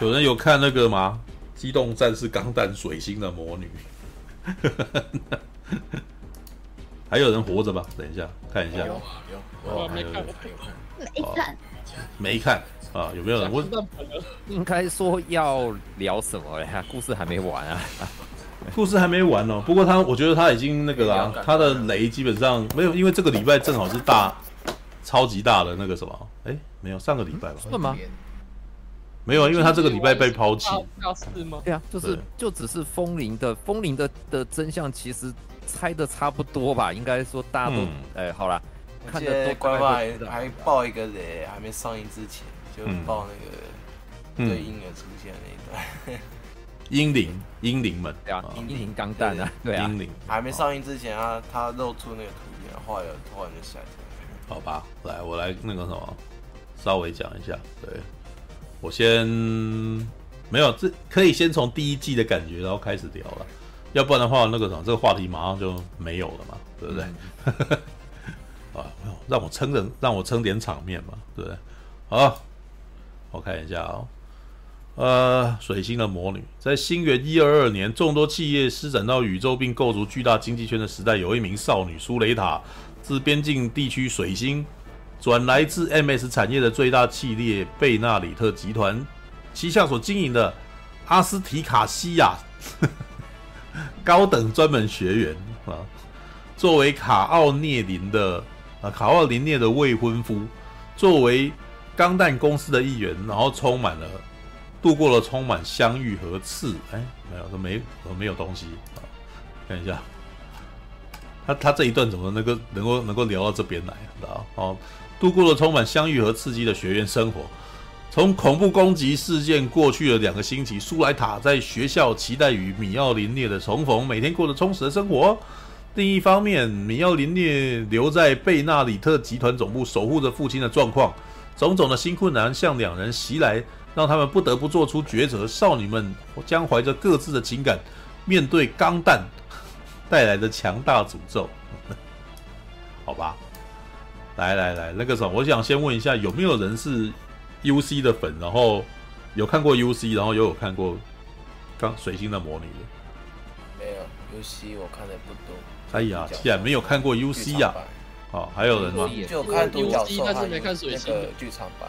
有人有看那个吗？《机动战士钢弹水星的魔女》还有人活着吧？等一下看一下。有啊有，我没看，没看，没看啊？有没有人问？应该说要聊什么呀？故事还没完啊！故事还没完哦。不过他，我觉得他已经那个啦，他的雷基本上没有，因为这个礼拜正好是大、超级大的那个什么？哎，没有，上个礼拜吧？是吗？没有，因为他这个礼拜被抛弃。是吗？对啊，就是就只是风铃的风铃的的真相，其实猜的差不多吧？应该说大家都哎，好了，看的都乖乖，还爆一个雷，还没上映之前就爆那个对婴儿出现那一段。英灵，英灵们，对啊，婴灵钢弹啊，对啊，婴灵还没上映之前啊，他露出那个图片，后来突然就下降。好吧，来，我来那个什么，稍微讲一下，对。我先没有，这可以先从第一季的感觉，然后开始聊了，要不然的话，那个什么，这个话题马上就没有了嘛，对不对？嗯、啊，让我撑人，让我撑点场面嘛，对不对？好，我看一下啊、哦，呃，水星的魔女，在新元一二二年，众多企业施展到宇宙并构筑巨大经济圈的时代，有一名少女苏雷塔，自边境地区水星。转来自 MS 产业的最大企业贝纳里特集团旗下所经营的阿斯提卡西亚 高等专门学员啊，作为卡奥涅林的啊卡奥林涅的未婚夫，作为钢弹公司的一员，然后充满了度过了充满相遇和刺，哎，没有都没都没有东西啊，看一下，他他这一段怎么能够能够能够聊到这边来啊？哦。度过了充满相遇和刺激的学院生活。从恐怖攻击事件过去了两个星期，苏莱塔在学校期待与米奥林涅的重逢，每天过着充实的生活。另一方面，米奥林涅留在贝纳里特集团总部守护着父亲的状况，种种的新困难向两人袭来，让他们不得不做出抉择。少女们将怀着各自的情感，面对钢弹 带来的强大诅咒。好吧。来来来，那个什么，我想先问一下，有没有人是 U C 的粉，然后有看过 U C，然后又有看过刚水星的魔女的？没有 U C，我看的不多。哎呀，既然没有看过 U C 呀，好，还有人吗？就看独角兽，但是没看水星的剧场版。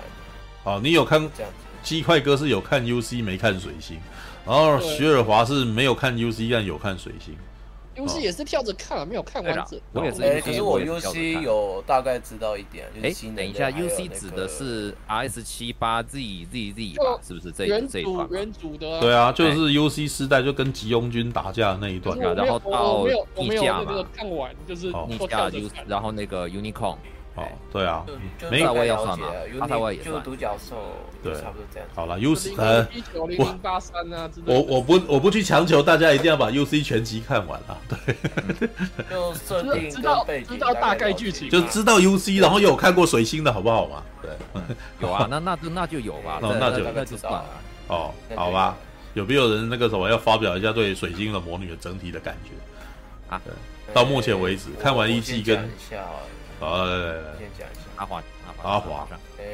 好，你有看这样子？鸡块哥是有看 U C，没看水星，然后徐尔华是没有看 U C，但有看水星。U C 也是跳着看，没有看完整。我也是，可是我 U C 有大概知道一点。哎，等一下，U C 指的是 R S 七八 Z Z Z 吧？是不是这这一段？原主的。对啊，就是 U C 时代就跟吉翁军打架的那一段，然后到逆架嘛。看完就是逆架，然后那个 Unicorn。哦，对啊，没有我也算嘛，阿泰我也算，就独角兽，对，差不多这样。好了，U C 呃，我我我不我不去强求大家一定要把 U C 全集看完了，对，就 设定知道知道大概剧情，就知道 U C，然后有看过水星的好不好嘛？对，有啊，那那就那就有吧，那就那就算了。哦，好吧，有没有人那个什么要发表一下对水星的魔女的整体的感觉啊？对，到目前为止看完一季跟。好，来来来，先讲一下阿华，阿华。呃，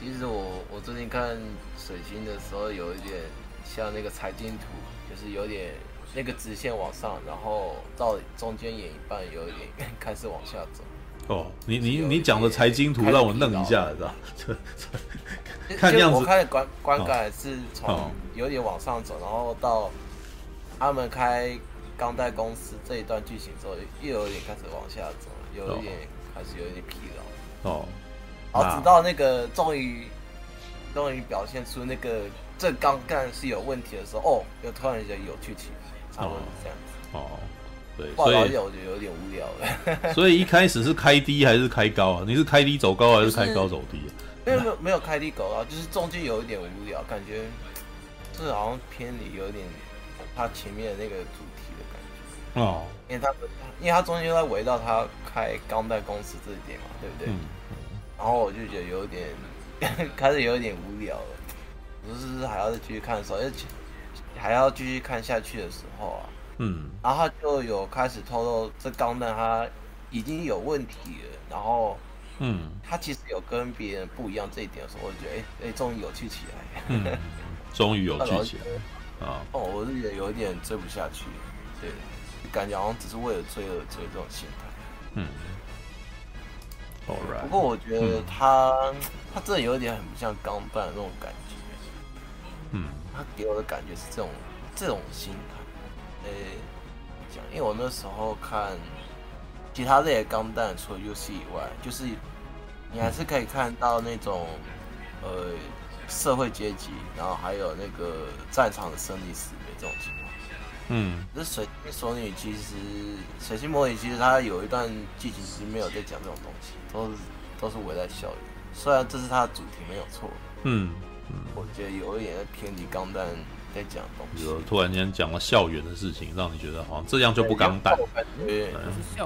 其实我我最近看水星的时候，有一点像那个财经图，就是有点那个直线往上，然后到中间演一半，有一点 开始往下走。哦，你你你讲的财经图让我愣一下，是吧？看这样子，我看的观观感是从有点往上走，然后到他们开钢带公司这一段剧情之后，又有点开始往下走。有一点还是有一点疲劳哦，好，直到那个终于终于表现出那个这钢弹是有问题的时候，哦，又突然间有剧情，差不多是这样子哦。对，所以我觉得有点无聊了。所以一开始是开低还是开高啊？你是开低走高还是开高走低？没有没有没有开低走高，就是中间有一点无聊，感觉就是好像偏离有点他前面的那个主题的感觉哦，因为他因为他中间又在围绕他。开钢弹公司这一点嘛，对不对？嗯。嗯、然后我就觉得有点 开始有点无聊了，不是还要再继续看的时候，而且还要继续看下去的时候啊，嗯，然后他就有开始透露这钢弹他已经有问题了，然后嗯，他其实有跟别人不一样这一点的时候，我就觉得，哎、欸、哎，终、欸、于有趣起来，嗯，终于有趣起来，啊，哦，我是觉得有一点追不下去，对，感觉好像只是为了追而追这种心态，嗯。不过我觉得他、嗯、他真的有一点很不像钢弹的那种感觉，嗯，他给我的感觉是这种这种心态，呃、欸，讲，因为我那时候看。其他类的钢弹除了 UC 以外，就是你还是可以看到那种呃社会阶级，然后还有那个战场的生离死别这种情况。嗯，这水晶魔女其实水星魔女其实它有一段剧情其实没有在讲这种东西，都是都是围在校园。虽然这是它的主题没有错。嗯嗯，我觉得有一点在偏离钢弹。在讲东西，突然间讲了校园的事情，让你觉得好像这样就不钢弹。对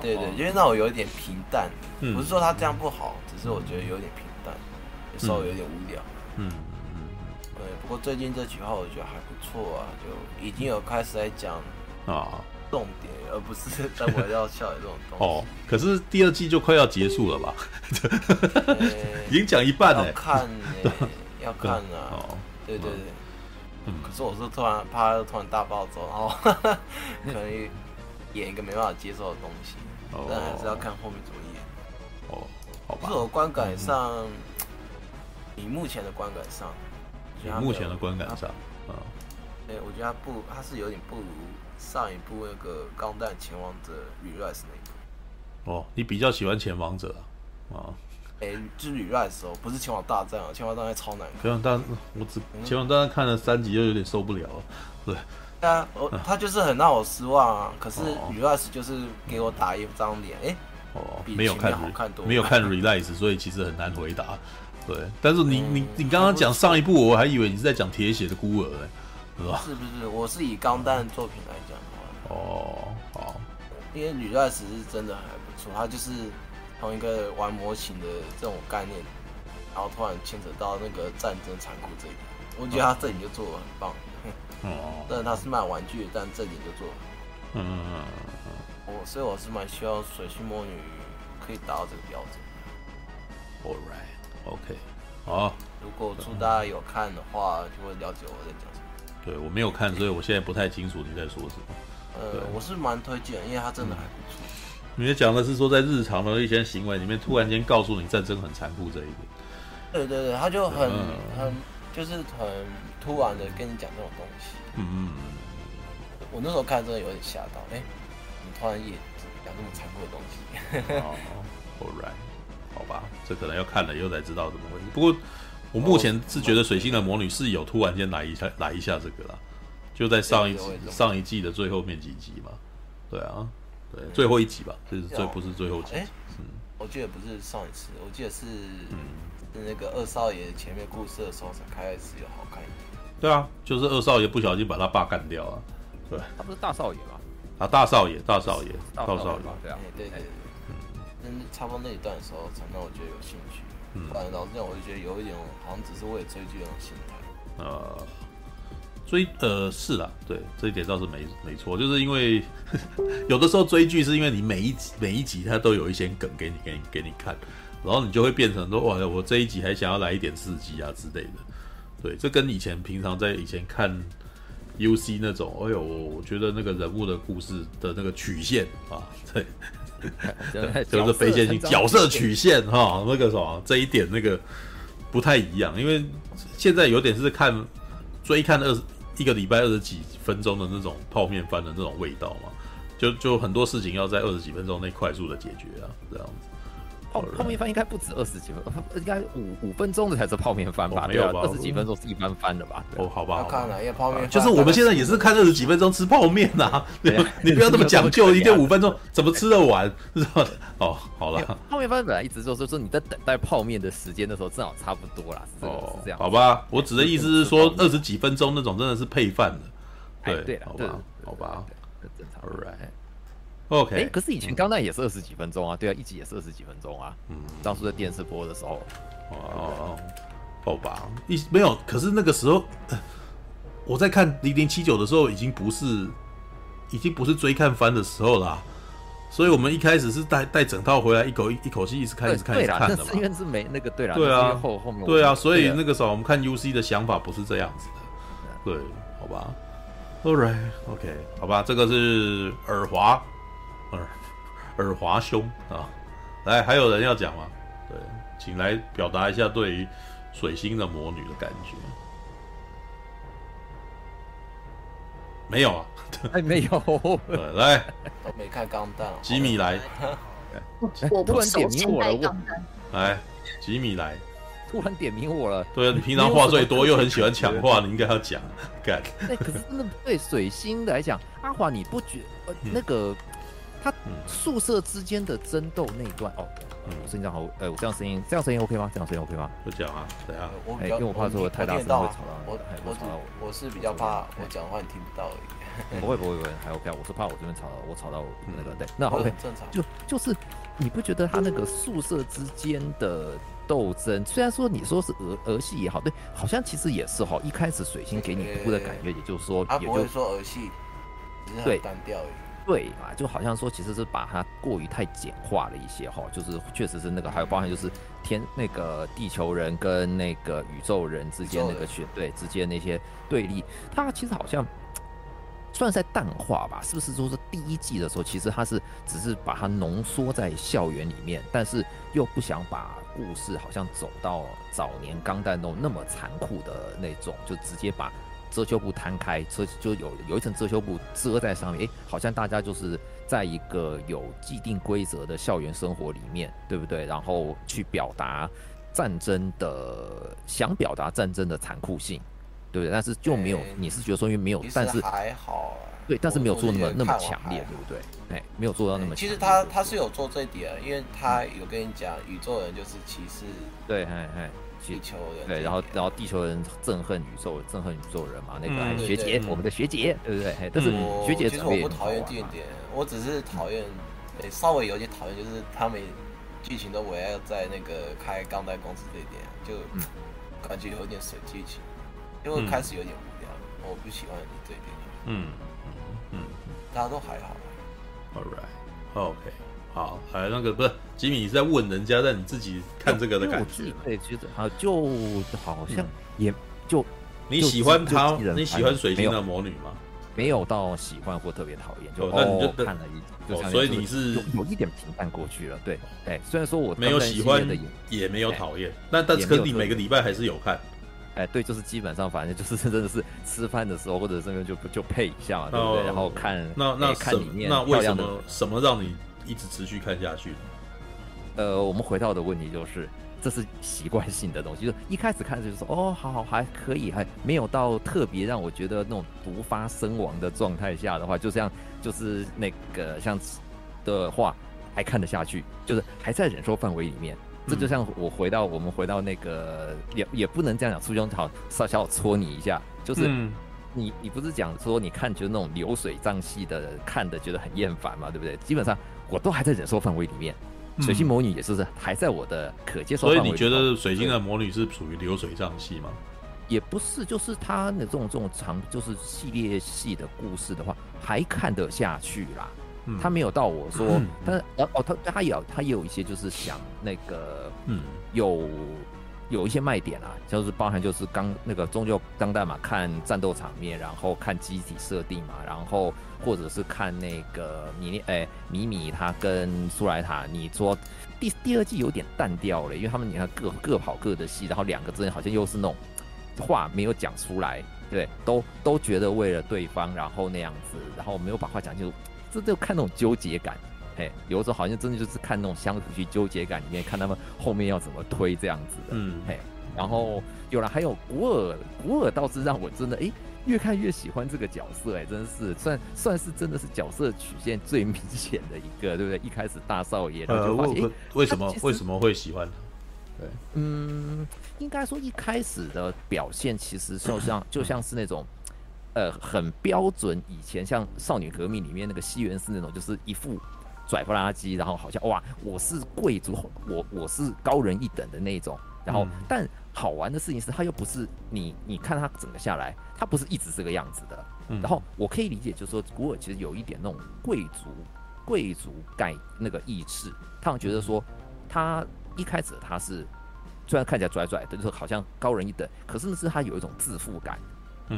对对，因为让我有一点平淡，嗯、不是说他这样不好，嗯、只是我觉得有点平淡，有时候有点无聊。嗯。对，不过最近这几话我觉得还不错啊，就已经有开始在讲啊重点，而不是 在围绕校园这种东西。哦，可是第二季就快要结束了吧？已经讲一半了。要看呢，要看啊。哦，对对对。可是我是突然怕他突然大暴走，然后 可能演一个没办法接受的东西，但还是要看后面怎么演。哦，好吧。就是我观感上，以目前的观感上，以目前的观感上，啊，对，我觉得他不，他是有点不如上一部那个《钢弹前王者 Re-Rise》那一部。哦，你比较喜欢《前王者》啊？哎、欸，就是旅乱的时候，不是前往大战啊，前往大战超难看。前往大战，我只前往大战看了三集就有点受不了了。对，对啊，我他就是很让我失望啊。可是 Rise 就是给我打一张脸，哎、欸，哦，没有看好看多，没有看 Re-Rise，所以其实很难回答。对，但是你、嗯、你你刚刚讲上一部，我还以为你是在讲铁血的孤儿呢，是吧？是不是？我是以钢弹作品来讲的话。哦，好，因为女战士是真的还不错，她就是。从一个玩模型的这种概念，然后突然牵扯到那个战争残酷这一点，我觉得他这点就做的很棒。哦，但是他是卖玩具，但这点就做了。嗯嗯嗯嗯。我所以我是蛮希望水星魔女可以达到这个标准。Alright，OK，好。如果祝大家有看的话，就会了解我在讲什么。对，我没有看，所以我现在不太清楚你在说什么。呃，我是蛮推荐，因为它真的还不错。你们讲的是说，在日常的一些行为里面，突然间告诉你战争很残酷这一点。对对对，他就很、嗯、很就是很突然的跟你讲这种东西。嗯嗯。我那时候看真的有点吓到，哎、欸，你突然也讲这么残酷的东西。哦，Alright，好吧，这可能要看了以后才知道怎么回事。不过我目前是觉得水星的魔女是有突然间来一下来一下这个啦，就在上一集上一季的最后面几集嘛。对啊。对，最后一集吧，就是最不是最后集。我记得不是上一次，我记得是嗯，是那个二少爷前面故事的时候才开始有好看一点。对啊，就是二少爷不小心把他爸干掉了。对，他不是大少爷吗？啊，大少爷，大少爷，大少爷，对啊，对对那差不多那一段的时候才让我觉得有兴趣。嗯，反正老实讲，我就觉得有一点好像只是为了追剧那种心态。呃。追呃是啦，对这一点倒是没没错，就是因为 有的时候追剧是因为你每一集每一集它都有一些梗给你给你给你看，然后你就会变成说哇，我这一集还想要来一点刺激啊之类的。对，这跟以前平常在以前看 UC 那种，哎呦，我觉得那个人物的故事的那个曲线啊，对，就是非线性角色曲线哈，那个什么这一点那个不太一样，因为现在有点是看追看二十。一个礼拜二十几分钟的那种泡面番的那种味道嘛，就就很多事情要在二十几分钟内快速的解决啊，这样子。泡泡面饭应该不止二十几分，应该五五分钟的才是泡面饭吧？没有吧？二十几分钟是一般番的吧？哦，好吧。看了，因为泡面就是我们现在也是看二十几分钟吃泡面呐。对，你不要这么讲究，一天五分钟怎么吃得完？是吧？哦，好了。泡面饭本来一直就是说你在等待泡面的时间的时候正好差不多啦。哦，这样。好吧，我指的意思是说二十几分钟那种真的是配饭的。对对，好吧，好吧，正常。All right。OK，哎，可是以前钢弹也是二十几分钟啊，对啊，一集也是二十几分钟啊。嗯，当初在电视播的时候，哦，好吧，一没有，可是那个时候我在看零零七九的时候，已经不是，已经不是追看番的时候啦。所以我们一开始是带带整套回来，一口一一口气一直看，一直看，一直看的嘛。因为是没那个对啦，对啊，后后面对啊，所以那个时候我们看 UC 的想法不是这样子的，对，好吧，All right，OK，好吧，这个是耳滑耳 耳滑兄啊，来，还有人要讲吗？对，请来表达一下对于水星的魔女的感觉。没有啊，还没有。来，都没看钢弹。吉米来，我突然点名我了。来，吉米来，突然点名我了。对啊，你平常话最多，又很喜欢抢话，你应该要讲。干。那可是那对水星来讲，阿华你不觉呃那个他宿舍之间的争斗那一段哦。我声音这样好，呃，我这样声音，这样声音 OK 吗？这样声音 OK 吗？就讲啊，对啊，我因为我怕说太大声会吵到我，我我我是比较怕我讲话你听不到而已。不会不会不会，还 OK。我是怕我这边吵到我吵到那个对，那 OK 正常。就就是你不觉得他那个宿舍之间的斗争，虽然说你说是儿儿戏也好，对，好像其实也是哈。一开始水星给你哭的感觉，也就是说，也就说儿戏，对，单调而已。对嘛，就好像说，其实是把它过于太简化了一些哈，就是确实是那个，还有包含就是天那个地球人跟那个宇宙人之间那个选对之间那些对立，它其实好像 算是在淡化吧，是不是？说是第一季的时候，其实它是只是把它浓缩在校园里面，但是又不想把故事好像走到早年钢弹那种那么残酷的那种，就直接把。遮羞布摊开，遮就有有一层遮羞布遮在上面，诶，好像大家就是在一个有既定规则的校园生活里面，对不对？然后去表达战争的，想表达战争的残酷性，对不对？但是就没有，你是觉得说因为没有，但是还好，对，但是没有做那么那么强烈，对不对？哎，没有做到那么。其实他他是有做这一点，因为他有跟你讲，宇宙人就是歧视，对，哎哎。地球人对，然后然后地球人憎恨宇宙，憎恨宇宙人嘛，那个学姐，我们的学姐，对不对？但是学姐其实我不讨厌这一点，我只是讨厌，稍微有点讨厌，就是他们剧情都围绕在那个开钢弹公司这一点，就感觉有点水剧情，因为开始有点无聊，我不喜欢你这一点。嗯嗯，大家都还好。All right, OK. 好，哎，那个不是吉米，你是在问人家，但你自己看这个的感觉，对，其实啊，就好像也就你喜欢他，你喜欢水星的魔女吗？没有到喜欢或特别讨厌，就那你就看了一，就所以你是有一点平淡过去了，对，哎，虽然说我没有喜欢的，也没有讨厌，但但是可你每个礼拜还是有看，哎，对，就是基本上反正就是真的是吃饭的时候或者这边就就配一下嘛，对不对？然后看那那看里面那为什么什么让你？一直持续看下去。呃，我们回到的问题就是，这是习惯性的东西。就是一开始看就是说，哦，好好还可以，还没有到特别让我觉得那种毒发身亡的状态下的话，就这样，就是那个像的话还看得下去，就是还在忍受范围里面。这就像我回到我们回到那个，也也不能这样讲，初中好稍小戳你一下，就是。嗯你你不是讲说你看就是那种流水账戏的看的觉得很厌烦嘛，对不对？基本上我都还在忍受范围里面，水星魔女也是是还在我的可接受。所以你觉得水星的魔女是属于流水账戏吗？也不是，就是他的这种这种长就是系列戏的故事的话，还看得下去啦。嗯、他没有到我说，嗯、但是哦哦，他他也有他也有一些就是想那个嗯有。有一些卖点啊，就是包含就是刚那个终究当代嘛，看战斗场面，然后看机体设定嘛，然后或者是看那个米哎米米他跟苏莱塔，你说第第二季有点淡掉了，因为他们你看各各跑各的戏，然后两个之间好像又是那种话没有讲出来，对，都都觉得为了对方，然后那样子，然后没有把话讲清楚，这就看那种纠结感。哎，有的时候好像真的就是看那种相处去纠结感里面，看他们后面要怎么推这样子的。嗯，嘿，然后有了，还有古尔，古尔倒是让我真的哎，越看越喜欢这个角色，哎，真的是算算是真的是角色曲线最明显的一个，对不对？一开始大少爷，呃，为什么为什么会喜欢他？对，嗯，应该说一开始的表现其实就像 就像是那种，呃，很标准以前像少女革命里面那个西园寺那种，就是一副。拽不拉几，然后好像哇，我是贵族，我我是高人一等的那种。然后，嗯、但好玩的事情是，他又不是你，你看他整个下来，他不是一直这个样子的。嗯、然后我可以理解，就是说古尔其实有一点那种贵族贵族概那个意识，他们觉得说他一开始他是虽然看起来拽拽的，就是好像高人一等，可是呢是他有一种自负感。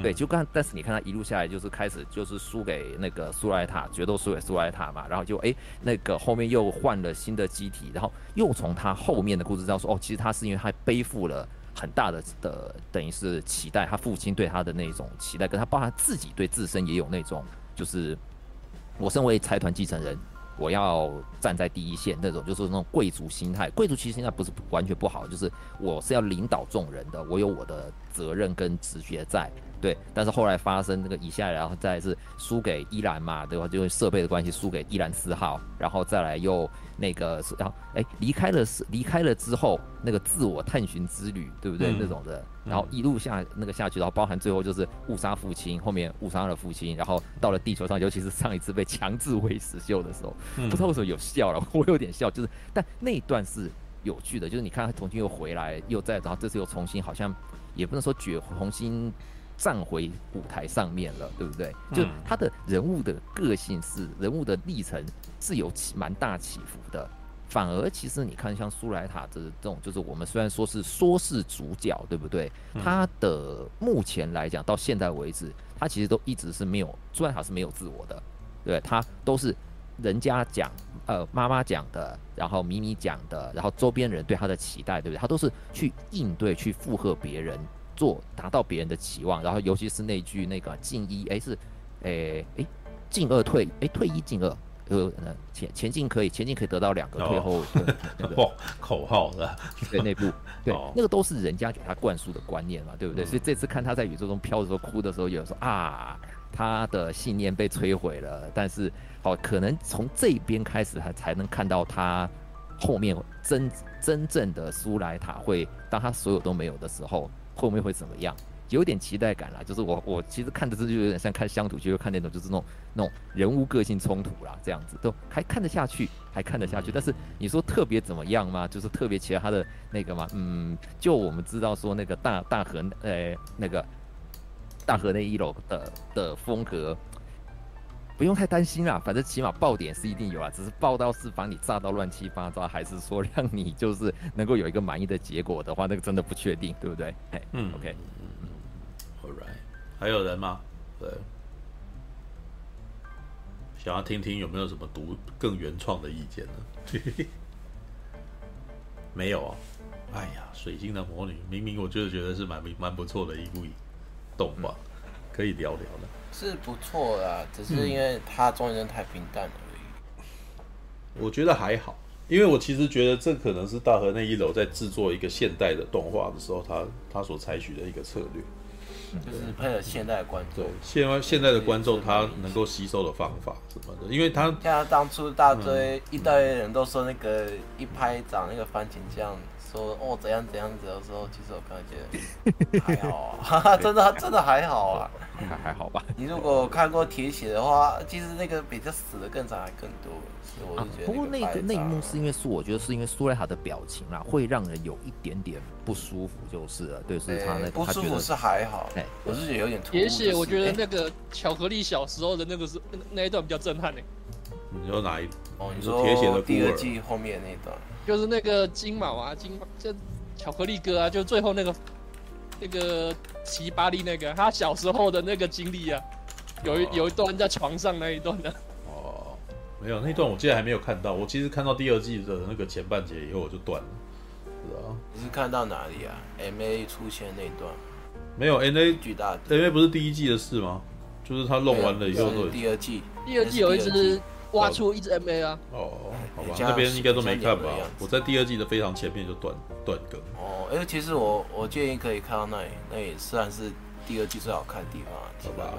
对，就刚，但是你看他一路下来，就是开始就是输给那个苏莱塔，决斗输给苏莱塔嘛，然后就哎，那个后面又换了新的机体，然后又从他后面的故事知道说，哦，其实他是因为他背负了很大的的，等于是期待，他父亲对他的那种期待，跟他爸自己对自身也有那种，就是我身为财团继承人。我要站在第一线，那种就是那种贵族心态。贵族其实现在不是完全不好，就是我是要领导众人的，我有我的责任跟直觉在。对，但是后来发生那个以下，然后再是输给伊兰嘛，对吧？就设备的关系输给伊兰四号，然后再来又那个，然后哎离开了是离开了之后那个自我探寻之旅，对不对？嗯、那种的，然后一路下那个下去，然后包含最后就是误杀父亲，后面误杀了父亲，然后到了地球上，尤其是上一次被强制喂死秀的时候，嗯、不知道为什么有笑了，我有点笑，就是但那一段是有趣的，就是你看他重新又回来，又再然后这次又重新好像也不能说绝重新。站回舞台上面了，对不对？就他的人物的个性是人物的历程是有起蛮大起伏的，反而其实你看像苏莱塔这这种，就是我们虽然说是说是主角，对不对？他的目前来讲到现在为止，他其实都一直是没有苏莱塔是没有自我的，对，他都是人家讲，呃，妈妈讲的，然后米米讲的，然后周边人对他的期待，对不对？他都是去应对，去附和别人。做达到别人的期望，然后尤其是那句那个进一哎是，哎哎进二退哎退一进二，呃前前进可以前进可以得到两个，退后、哦对那个、口号的对内部 对、哦、那个都是人家给他灌输的观念嘛，对不对？嗯、所以这次看他在宇宙中飘的时候哭的时候，有人说啊他的信念被摧毁了，但是好可能从这边开始他才能看到他后面真真正的苏莱塔会当他所有都没有的时候。后面会怎么样？有点期待感啦。就是我我其实看的这就有点像看乡土剧，就看那种就是那种那种人物个性冲突啦，这样子都还看得下去，还看得下去。但是你说特别怎么样吗？就是特别其他的那个嘛？嗯，就我们知道说那个大大河呃那个大河那一楼的的风格。不用太担心啦，反正起码爆点是一定有啊，只是爆到是把你炸到乱七八糟，还是说 让你就是能够有一个满意的结果的话，那个真的不确定，对不对？哎，嗯，OK，还有人吗？对，想要听听有没有什么读更原创的意见呢？没有啊，哎呀，水晶的魔女，明明我就是觉得是蛮蛮不错的一部动画，嗯、可以聊聊的。是不错的，只是因为它中间太平淡了而已。我觉得还好，因为我其实觉得这可能是大河内一楼在制作一个现代的动画的时候，他他所采取的一个策略，就是配合现代的观众。对，现在现在的观众他能够吸收的方法什么的，因为他像当初大堆一堆人都说那个一拍掌那个番茄酱。说哦怎样怎样子的时候，其实我感觉还好啊，真的真的还好啊，还还好吧。你如果看过铁血的话，其实那个比这死的更惨还更多。所以我就觉得、啊、不过那个那一幕是因为是我觉得是因为苏莱塔的表情啦，会让人有一点点不舒服，就是了。对，所以他那个不舒服是还好，哎，我是觉得有点铁血，我觉得那个巧克力小时候的那个是那一段比较震撼呢。你说哪一？哦，你说铁血的第二季后面那一段。就是那个金毛啊，金毛就巧克力哥啊，就最后那个那个奇巴利那个，他小时候的那个经历啊，有一有一段在床上那一段的。哦，没有那段，我记得还没有看到。我其实看到第二季的那个前半节以后，我就断了。是啊，你是看到哪里啊？M A 出现那一段？没有 N A 巨大，M A 不是第一季的事吗？就是他弄完了以后，第二季，第二季有一只。挖出一只 MA 啊！哦，好吧，那边应该都没看吧？我在第二季的非常前面就断断更。哦，哎，其实我我建议可以看到那里，那也算是第二季最好看的地方，好吧？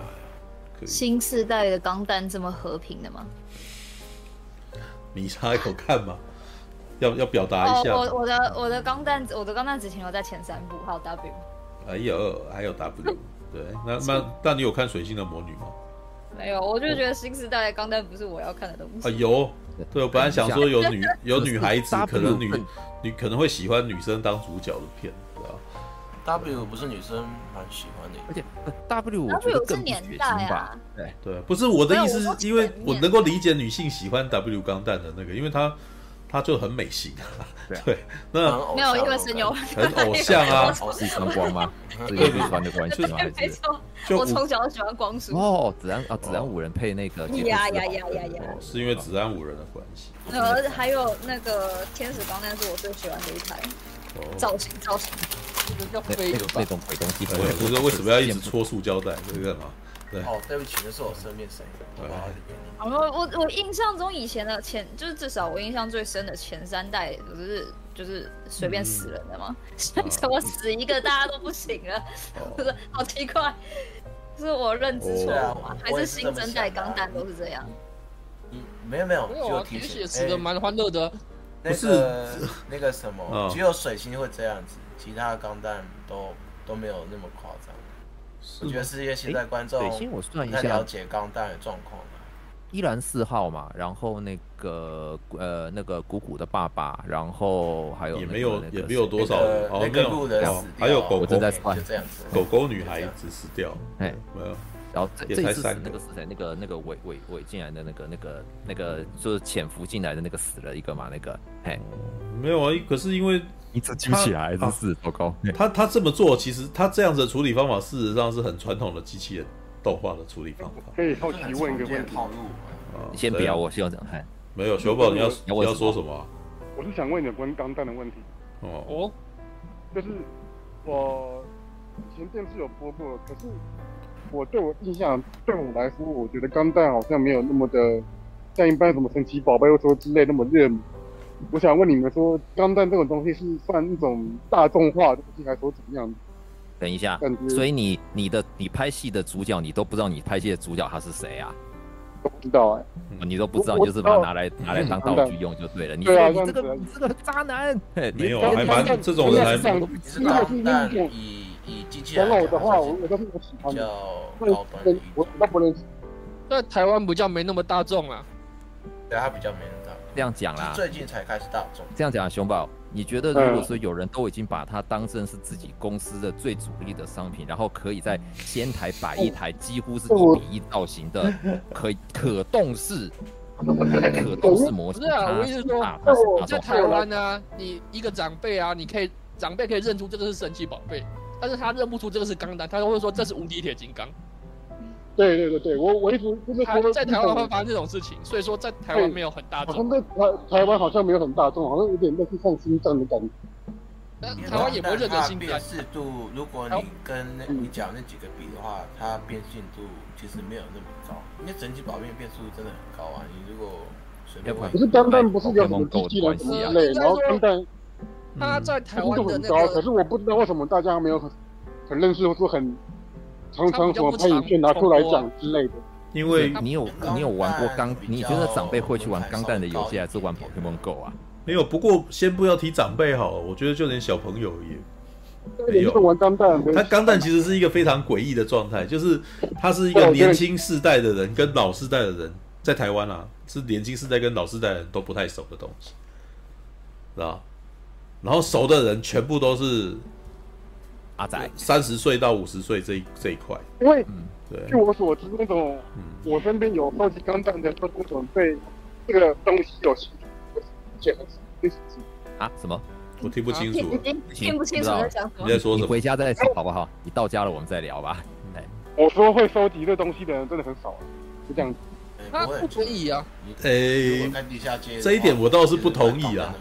新世代的钢弹这么和平的吗？你插一口看吗？要要表达一下。我我的我的钢弹，我的钢弹只停留在前三部，还有 W。哎呦，还有 W，对，那那但你有看水星的魔女吗？没有，我就觉得新时代的钢弹不是我要看的东西。啊有，对我本来想说有女 有女孩子可能女女可能会喜欢女生当主角的片，知道 W 不是女生蛮喜欢的，而且 W 我觉得更年代吧。对对，不是我的意思，是因为我能够理解女性喜欢 W 钢弹的那个，因为它。他就很美型。啊，对，那没有因为神游很偶像啊，是穿光吗？是因为穿的关系吗？没错，我从小就喜欢光叔哦。子安啊，子安五人配那个呀呀呀呀呀，是因为子安五人的关系。呃，还有那个天使光，那是我最喜欢的一台，造型造型，那个那种鬼东西，我也不知道为什么要一直搓塑胶袋，这个干嘛？哦，对不起，那是我生面谁？好吧，我我我印象中以前的前，就是至少我印象最深的前三代，不是就是随便死人的吗？怎么死一个大家都不行了？不是，好奇怪，是我认知错了吗？还是新生代钢弹都是这样？嗯，没有没有，没有啊，铁血死的蛮欢乐的。不是 那个什么，只有水星会这样子，其他的钢弹都都没有那么夸张。我觉得是因为现在观众太了解钢弹的状况了。依然四号嘛，然后那个呃那个谷谷的爸爸，然后还有也没有也没有多少那个路人死掉，还有狗狗正在就这样子，狗狗女孩子死掉，哎没有，然后这这次那个是谁？那个那个尾尾尾进来的那个那个那个就是潜伏进来的那个死了一个嘛？那个哎没有啊，可是因为。一次举起来真是糟糕。他他这么做，其实他这样子的处理方法，事实上是很传统的机器人动画的处理方法。可以好奇问一个问题。你先不要，我希望讲。没有，小宝，你要你要说什么？我是想问你关于钢弹的问题。哦。就是我以前电视有播过，可是我对我印象，对我来说，我觉得钢弹好像没有那么的像一般什么神奇宝贝或说之类那么热门。我想问你们说，钢弹这种东西是算一种大众化的东西，还是说怎么样？等一下，所以你你的你拍戏的主角，你都不知道你拍戏的主角他是谁啊？都不知道哎，你都不知道，你就是把它拿来拿来当道具用就对了。你说你这个你这个渣男，没有还蛮这种人还蛮。人的话，我我都是不喜欢的。我我都不认识。在台湾比较没那么大众啊。对，他比较没。这样讲啦，最近才开始大众。这样讲啊，熊宝，你觉得如果说有人都已经把它当成是自己公司的最主力的商品，然后可以在仙台摆一台几乎是一比一造型的，可以可动式、可动式模型？是啊，我意思说，在台湾呢，你一个长辈啊，你可以长辈可以认出这个是神奇宝贝，但是他认不出这个是钢弹，他会说这是无敌铁金刚。对对对对，我我一直就是说在台湾会发生这种事情，所以说在台湾没有很大众。好像在台台湾好像没有很大众，好像有点类似像心脏的感觉。但台湾也不会认得心脏。辨识度，如果你跟你讲那几个比的话，它辨识度其实没有那么高。因为神奇宝贝辨识度真的很高啊！你如果随便问，可是钢弹不是有什么机器人什么之类，然后钢弹它在台湾的很高，可是我不知道为什么大家没有很很认识或是很。常常什么拍影片拿出来讲之类的，因为你有你有玩过钢，你觉得长辈会去玩钢弹的游戏，还是玩 Pokemon Go 啊？没有，不过先不要提长辈好了，我觉得就连小朋友也没有玩钢弹。他钢弹其实是一个非常诡异的状态，就是他是一个年轻世代的人跟老世代的人在台湾啊，是年轻世代跟老世代的人都不太熟的东西，知道？然后熟的人全部都是。阿仔，三十岁到五十岁这一这一块，因为，对，据我所知，那种，我身边有超级钢弹的，那种对这个东西有兴趣，啊？什么？我听不清楚，听不清楚在讲什么？你在说什么？你回家再说好不好？你到家了我们再聊吧。我说会收集这东西的人真的很少，就这样子。他不可以啊。诶，这一点我倒是不同意啊。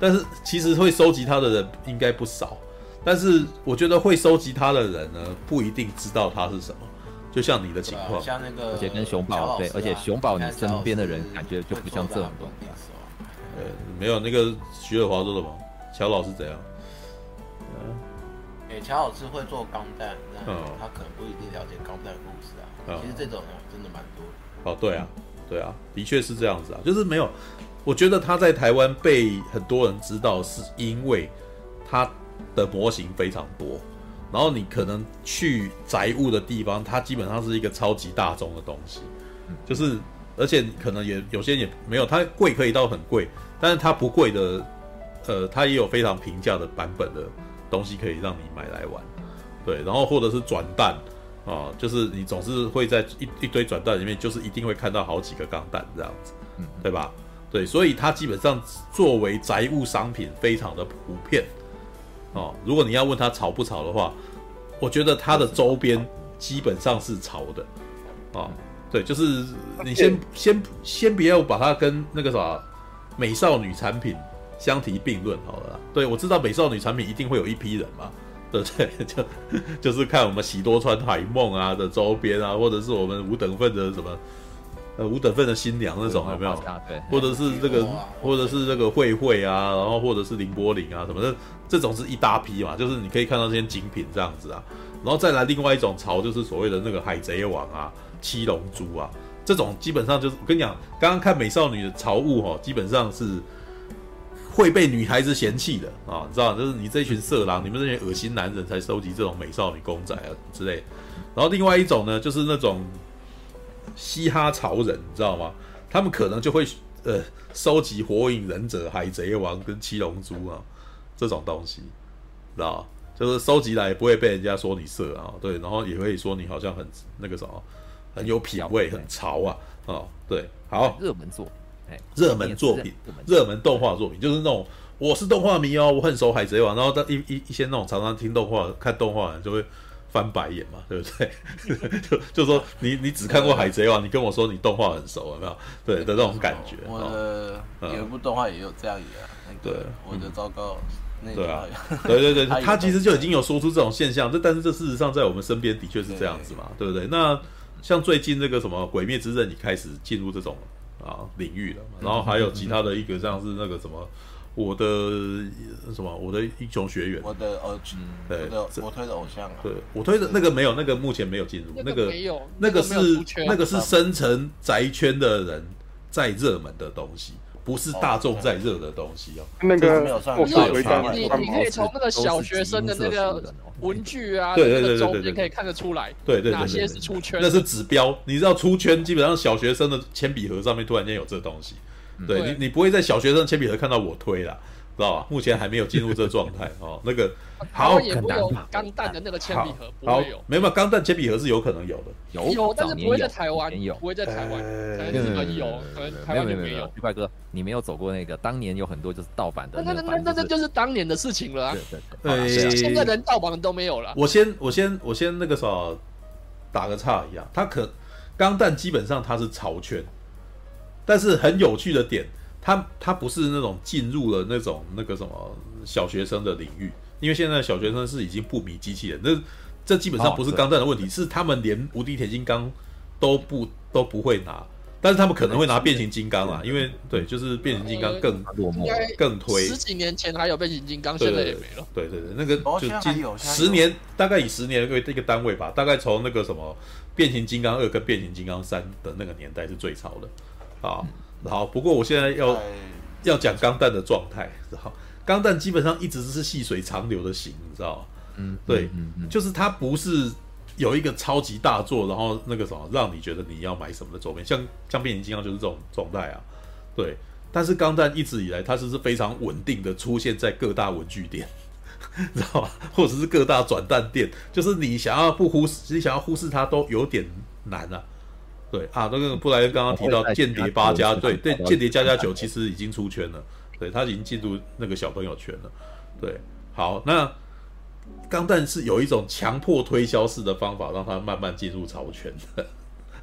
但是其实会收集它的人应该不少。但是我觉得会收集它的人呢，不一定知道它是什么。就像你的情况，像那个，而且跟熊宝对，而且熊宝你身边的人感觉就不像这种东西。呃，没有那个徐尔华说的吗？乔老师怎样？嗯，哎，乔老师会做钢弹，但他可能不一定了解钢弹的故事啊。其实这种真的蛮多的。哦，对啊，对啊，的确是这样子啊，就是没有。我觉得他在台湾被很多人知道，是因为他。的模型非常多，然后你可能去宅物的地方，它基本上是一个超级大众的东西，就是而且可能也有些也没有，它贵可以到很贵，但是它不贵的，呃，它也有非常平价的版本的东西可以让你买来玩。对，然后或者是转蛋啊，就是你总是会在一一堆转蛋里面，就是一定会看到好几个钢弹这样子，嗯，对吧？对，所以它基本上作为宅物商品非常的普遍哦。如果你要问它潮不潮的话，我觉得它的周边基本上是潮的啊。对，就是你先先先不要把它跟那个啥美少女产品相提并论好了。对，我知道美少女产品一定会有一批人嘛，对不对？就就是看我们喜多川海梦啊的周边啊，或者是我们五等份的什么呃五等份的新娘那种有没有？对，或者是这个，或者是这个慧慧啊，然后或者是林波林啊什么的，这种是一大批嘛，就是你可以看到这些精品这样子啊，然后再来另外一种潮，就是所谓的那个海贼王啊。七龙珠啊，这种基本上就是我跟你讲，刚刚看美少女的潮物哈，基本上是会被女孩子嫌弃的啊，你知道，就是你这群色狼，你们这些恶心男人才收集这种美少女公仔啊之类。然后另外一种呢，就是那种嘻哈潮人，你知道吗？他们可能就会呃收集火影忍者、海贼王跟七龙珠啊这种东西，知道？就是收集来也不会被人家说你色啊，对，然后也可以说你好像很那个什么。很有品味，很潮啊！哦，对，好，热门作，哎，热门作品，热门动画作品，就是那种我是动画迷哦，我很熟海贼王，然后一一一些那种常常听动画、看动画的人就会翻白眼嘛，对不对？就就说你你只看过海贼王，你跟我说你动画很熟，有没有？对的那种感觉。我的有一部动画也有这样演啊，对，我的糟糕，对啊，对对 对，他其实就已经有说出这种现象，这但是这事实上在我们身边的确是这样子嘛，对不对？那。像最近这个什么《鬼灭之刃》，你开始进入这种啊领域了嘛？然后还有其他的一个像是那个什么我的什么我的英雄学院，我的偶像，对，我推的偶像啊，对我推的那个没有，那个目前没有进入，那个没有，那个是那个是深层宅圈的人在热门的东西。不是大众在热的东西哦，那个没有算。你你可以从那个小学生的那个文具啊，对对对对对，可以看得出来，对对对，哪些是出圈，那是指标。你知道出圈，基本上小学生的铅笔盒上面突然间有这东西，对你你不会在小学生铅笔盒看到我推啦。知道吧？目前还没有进入这状态 哦。那个好，很难。钢弹的那个铅笔盒不会有，没有，钢弹铅笔盒是有可能有的，有有，但是不会在台湾有，不会在台湾。可能有，可能台湾就没有。巨怪哥，你没有走过那个当年有很多就是盗版的，那那那那那就是当年的事情了啊。对对对，现在连盗版都没有了。我先我先我先那个啥，打个岔一样，他可钢弹基本上它是潮圈，但是很有趣的点。他他不是那种进入了那种那个什么小学生的领域，因为现在小学生是已经不迷机器人，那这基本上不是钢弹的问题，是他们连无敌铁金刚都不都不会拿，但是他们可能会拿变形金刚啊，因为对，就是变形金刚更落寞更推。十几年前还有变形金刚，现在也没了。对对对，那个就今十年大概以十年为一个单位吧，大概从那个什么变形金刚二跟变形金刚三的那个年代是最潮的啊。好，不过我现在要要讲钢弹的状态，好，钢弹基本上一直是细水长流的型，你知道吗？嗯，对，嗯嗯，就是它不是有一个超级大作，然后那个什么让你觉得你要买什么的周边，像像变形金刚就是这种状态啊，对。但是钢弹一直以来它是是非常稳定的出现在各大文具店，知道吧？或者是各大转蛋店，就是你想要不忽视，你想要忽视它都有点难啊。对啊，那个布莱恩刚刚提到《间谍八加》，对对，《间谍加加九》其实已经出圈了，对，他已经进入那个小朋友圈了。对，好，那钢弹是有一种强迫推销式的方法，让他慢慢进入潮圈的，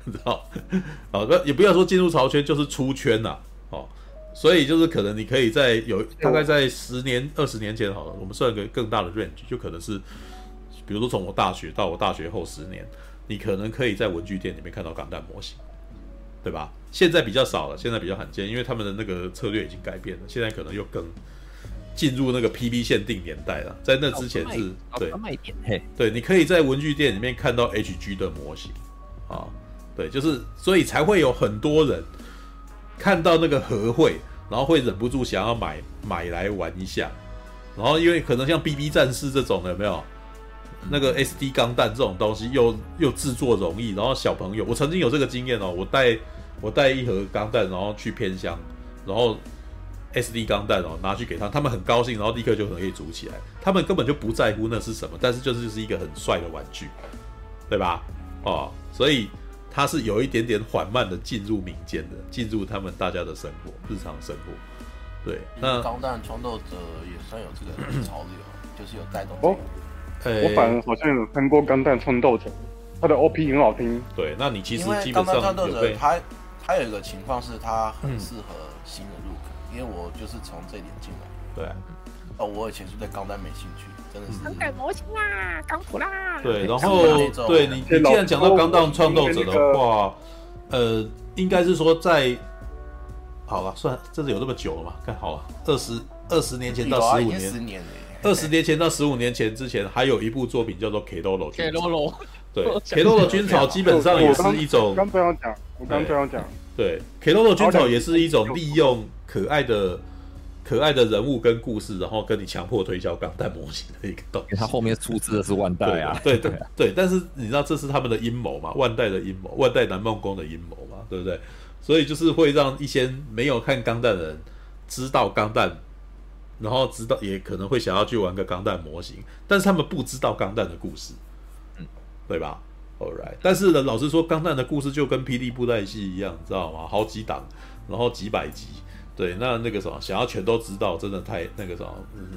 你知道？好，那也不要说进入潮圈，就是出圈呐。哦，所以就是可能你可以在有大概在十年、二十年前好了，我们算一个更大的 range，就可能是，比如说从我大学到我大学后十年。你可能可以在文具店里面看到钢弹模型，对吧？现在比较少了，现在比较罕见，因为他们的那个策略已经改变了。现在可能又更进入那个 PB 限定年代了。在那之前是对，对，你可以在文具店里面看到 HG 的模型啊，对，就是所以才会有很多人看到那个和会，然后会忍不住想要买买来玩一下。然后因为可能像 BB 战士这种的，有没有？那个 SD 钢弹这种东西又又制作容易，然后小朋友，我曾经有这个经验哦，我带我带一盒钢弹，然后去偏乡，然后 SD 钢弹哦拿去给他，他们很高兴，然后立刻就可以组起来。他们根本就不在乎那是什么，但是就是就是一个很帅的玩具，对吧？哦，所以它是有一点点缓慢的进入民间的，进入他们大家的生活，日常生活。对，那钢弹创斗者也算有这个潮流，就是有带动。哦，我反而好像有看过《钢弹创斗者》，他的 OP 很好听。对，那你其实基本上有被他他有一个情况是他很适合新的入口，嗯、因为我就是从这点进来。对，哦，我以前是对钢弹没兴趣，真的是。钢弹模型啦，钢普啦。对，然后对你你既然讲到钢弹创斗者的话，呃，应该是说在。好了，算这是有这么久了嘛？看好了，二十二十年前到十五年，二十年前到十五年前之前，还有一部作品叫做《Keroro》。Keroro，对，《Keroro 军草》基本上也是一种。刚这样讲，我刚这样讲。对，《Keroro 军草》也是一种利用可爱的、可爱的人物跟故事，然后跟你强迫推销钢弹模型的一个东西。它后面出资的是万代啊，对对对，但是你知道这是他们的阴谋嘛？万代的阴谋，万代南梦宫的阴谋嘛？对不对？所以就是会让一些没有看钢弹的人知道钢弹，然后知道也可能会想要去玩个钢弹模型，但是他们不知道钢弹的故事，嗯，对吧？All right，但是呢，老实说，钢弹的故事就跟霹雳布袋戏一样，知道吗？好几档，然后几百集，对，那那个什么，想要全都知道，真的太那个什么，嗯，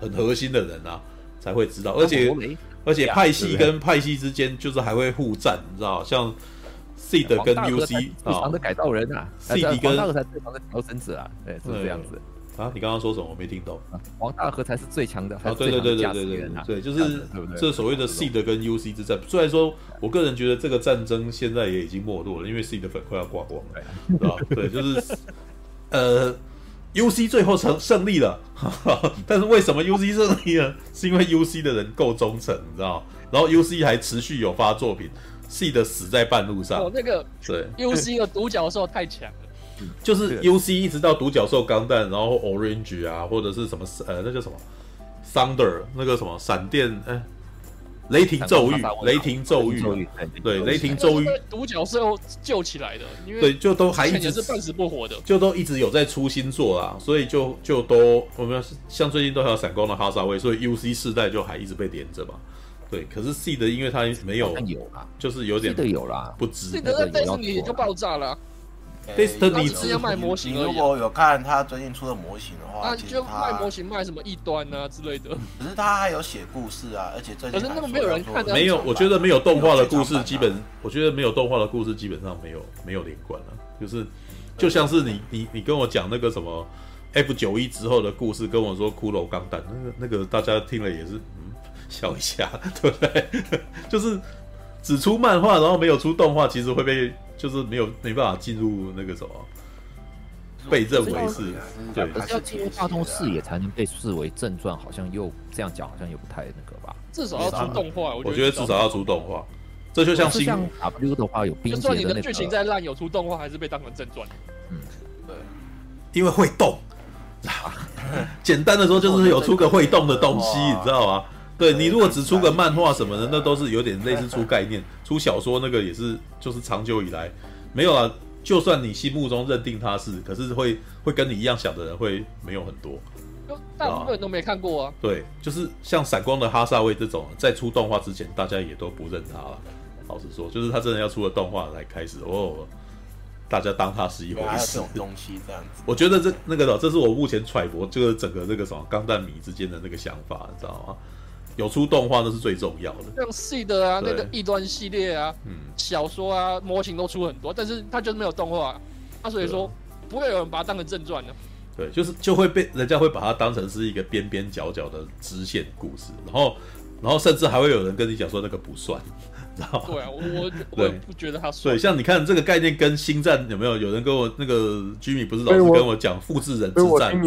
很核心的人啊才会知道，而且而且派系跟派系之间就是还会互战，你知道，像。Seed 跟 UC 最强的改造人啊，Seed 跟黄大河才最强的调身子啊，对，是这样子啊。你刚刚说什么？我没听懂。王大河才是最强的，啊，对对对对对对，对，就是这所谓的 Seed 跟 UC 之战。虽然说，我个人觉得这个战争现在也已经没落了，因为 Seed 的粉快要挂光了，是吧？对，就是呃，UC 最后成胜利了，但是为什么 UC 胜利呢？是因为 UC 的人够忠诚，你知道？然后 UC 还持续有发作品。Seed 死在半路上。哦，那个对，UC 的独角兽太强了，就是 UC 一直到独角兽钢弹，然后 Orange 啊，或者是什么呃，那叫什么？Thunder，那个什么闪电，哎、欸，雷霆咒语，雷霆咒语，对，雷霆咒语，独角兽救起来的，因为对，就都还一直是半死不活的，就都一直有在出新作啦，所以就就都我们像最近都还有闪光的哈萨威，所以 UC 世代就还一直被连着嘛。对，可是 Seed 因为它没有，有啦，就是有点的有啦，不值。Seed 在 Destiny 就爆炸了。Destiny 只要卖模型，如果有看他最近出的模型的话，那就卖模型卖什么异端啊之类的。可是他还有写故事啊，而且最近可是那个没有人看的。没有，我觉得没有动画的故事，基本我觉得没有动画的故事基本上没有没有连贯了。就是就像是你你你跟我讲那个什么 F 九一之后的故事，跟我说骷髅钢弹，那个那个大家听了也是嗯。笑一下，对不对？就是只出漫画，然后没有出动画，其实会被就是没有没办法进入那个什么，被认为是对，要进入大众视野才能被视为正传，好像又这样讲，好像又不太那个吧？至少要出动画，我觉得至少要出动画。这就像新 W 的话有冰结的那个，就算你的剧情再烂，有出动画还是被当成正传。嗯，对，因为会动。简单的说，就是有出个会动的东西，你知道吗？对，你如果只出个漫画什么的，那都是有点类似出概念。出小说那个也是，就是长久以来没有啊。就算你心目中认定他是，可是会会跟你一样想的人会没有很多。大部分人都没看过啊。对，就是像闪光的哈萨威这种，在出动画之前，大家也都不认他了。老实说，就是他真的要出了动画来开始哦，大家当他是一回事。这种东西这样子，我觉得这那个这是我目前揣摩，就是整个这个什么钢弹迷之间的那个想法，你知道吗？有出动画那是最重要的，像 Seed 啊，那个异端系列啊，嗯，小说啊，模型都出很多，但是它就是没有动画，那所以说不会有人把它当成正传的。对，就是就会被人家会把它当成是一个边边角角的支线故事，然后然后甚至还会有人跟你讲说那个不算，知道吗？对啊，我我我也不觉得它算。对，像你看这个概念跟星战有没有？有人跟我那个 Jimmy 不是老是跟我讲复制人之战。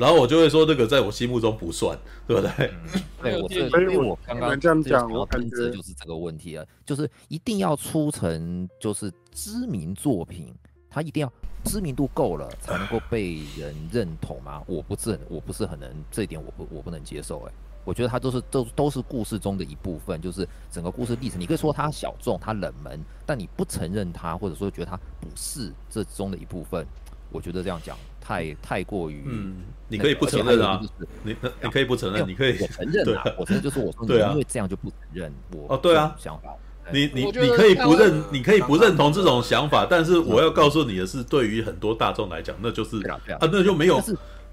然后我就会说，这个在我心目中不算，对不对？嗯、对，我是因为我刚刚这样讲，我感觉就是这个问题啊，就是一定要出成就是知名作品，它一定要知名度够了才能够被人认同吗？我不是，我不是很能这一点，我不我不能接受。哎，我觉得它都是都都是故事中的一部分，就是整个故事历程。你可以说它小众，它冷门，但你不承认它，或者说觉得它不是这中的一部分。我觉得这样讲太太过于，嗯，你可以不承认啊，你你可以不承认，你可以承认啊，我承认就是我说，对啊，因为这样就不承认我哦，对啊，想法，你你你可以不认，你可以不认同这种想法，但是我要告诉你的是，对于很多大众来讲，那就是啊，那就没有。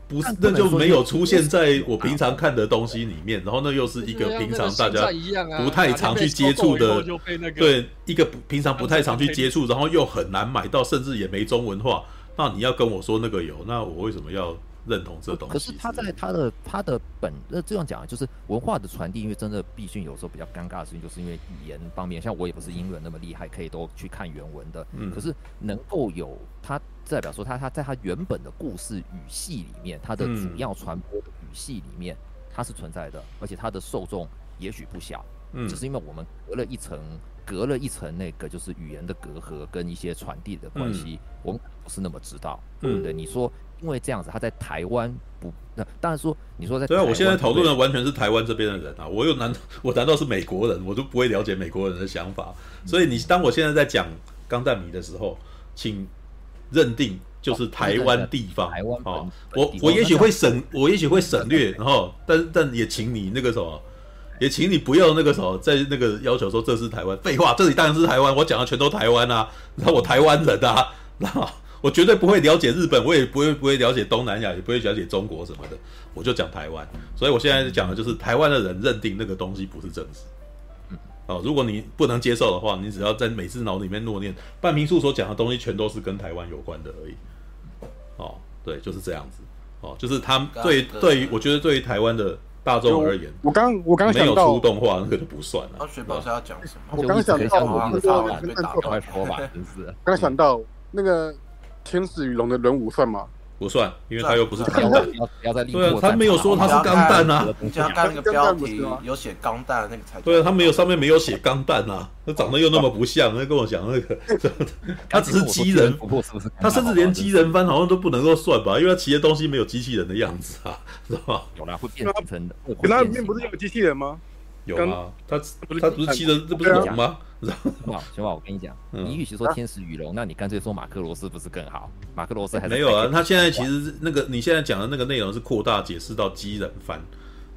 不是，那就没有出现在我平常看的东西里面，然后那又是一个平常大家不太常去接触的，对，一个平常不太常去接触，然后又很难买到，甚至也没中文化。那你要跟我说那个有，那我为什么要认同这东西？可是他在他的他的本，那这样讲就是文化的传递，因为真的毕竟有时候比较尴尬的事情，就是因为语言方面，像我也不是英文那么厉害，可以都去看原文的，嗯，可是能够有他。代表说他他在他原本的故事语系里面，他的主要传播的语系里面，它是存在的，而且它的受众也许不小，嗯，只是因为我们隔了一层，隔了一层那个就是语言的隔阂跟一些传递的关系，我是那么知道，嗯，对，你说因为这样子，他在台湾不，那当然说你说在，对啊，我现在讨论的完全是台湾这边的人啊，我又难我难道是美国人，我都不会了解美国人的想法，所以你当我现在在讲钢弹迷的时候，请。认定就是台湾地方，台湾哦，我我也许会省，我也许会省略，然 后，但但也请你那个什么，也请你不要那个什么，在那个要求说这是台湾，废话，这里当然是台湾，我讲的全都台湾啊，然后我台湾人啊，然后我绝对不会了解日本，我也不会不会了解东南亚，也不会了解中国什么的，我就讲台湾，所以我现在讲的就是台湾的人认定那个东西不是真实。哦，如果你不能接受的话，你只要在每次脑里面默念半瓶醋所讲的东西，全都是跟台湾有关的而已。哦，对，就是这样子。哦，就是他对对于我觉得对于台湾的大众而言，我刚我刚没有出动画，那个就不算了。他雪宝是要讲什么？我刚想到，我刚说吧，真是。刚想到那个天使与龙的人物算吗？不算，因为他又不是钢弹。对啊，他没有说他是钢弹啊。你刚刚那个标题有写钢弹那个才对啊，他没有上面没有写钢弹啊，他长得又那么不像，那跟我讲那个，他只是机人，他甚至连机人番好像都不能够算吧，因为他骑的东西没有机器人的样子啊，是吧？有啦，会变成的。可他里面不是有机器人吗？有啊，他不是他不是骑的，这不是龙吗？行吧，行吧，我跟你讲，你与其说天使与龙，那你干脆说马克罗斯不是更好？马克罗斯还没有啊，他现在其实那个你现在讲的那个内容是扩大解释到机人番，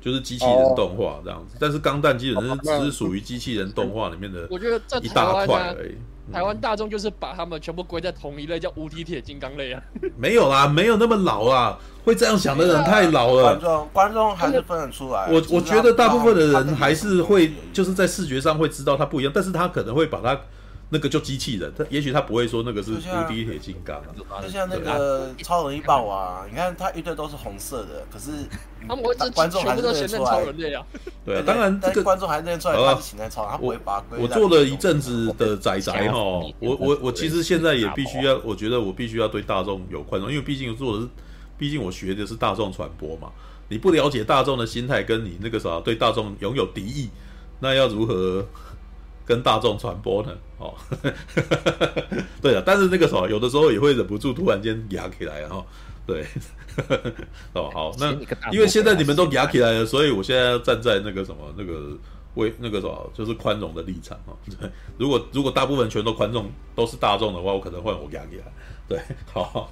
就是机器人动画这样子。但是钢弹基本上只是属于机器人动画里面的，我觉得一大块而已。台湾大众就是把他们全部归在同一类，叫无敌铁金刚类啊。没有啦，没有那么老啊，会这样想的人太老了。观众观众还是分得出来。我我觉得大部分的人还是会，就是在视觉上会知道它不一样，但是他可能会把它。那个就机器人，他也许他不会说那个是无敌铁金刚，就像那个超人一爆啊，你看他一堆都是红色的，可是 他们观众还是认出来。超人类啊。对，当然这个观众还认出来他是形态超人，他不会把我做了一阵子的仔仔哈，我我我其实现在也必须要，我觉得我必须要对大众有宽容，因为毕竟做的是，毕竟我学的是大众传播嘛，你不了解大众的心态，跟你那个啥对大众拥有敌意，那要如何？跟大众传播呢？哦，对了，但是那个时候有的时候也会忍不住突然间压起来，然后对，哦好，那因为现在你们都压起来了，所以我现在要站在那个什么那个为那个什么就是宽容的立场哦。对，如果如果大部分全都宽容都是大众的话，我可能会我压起来。对，好，好，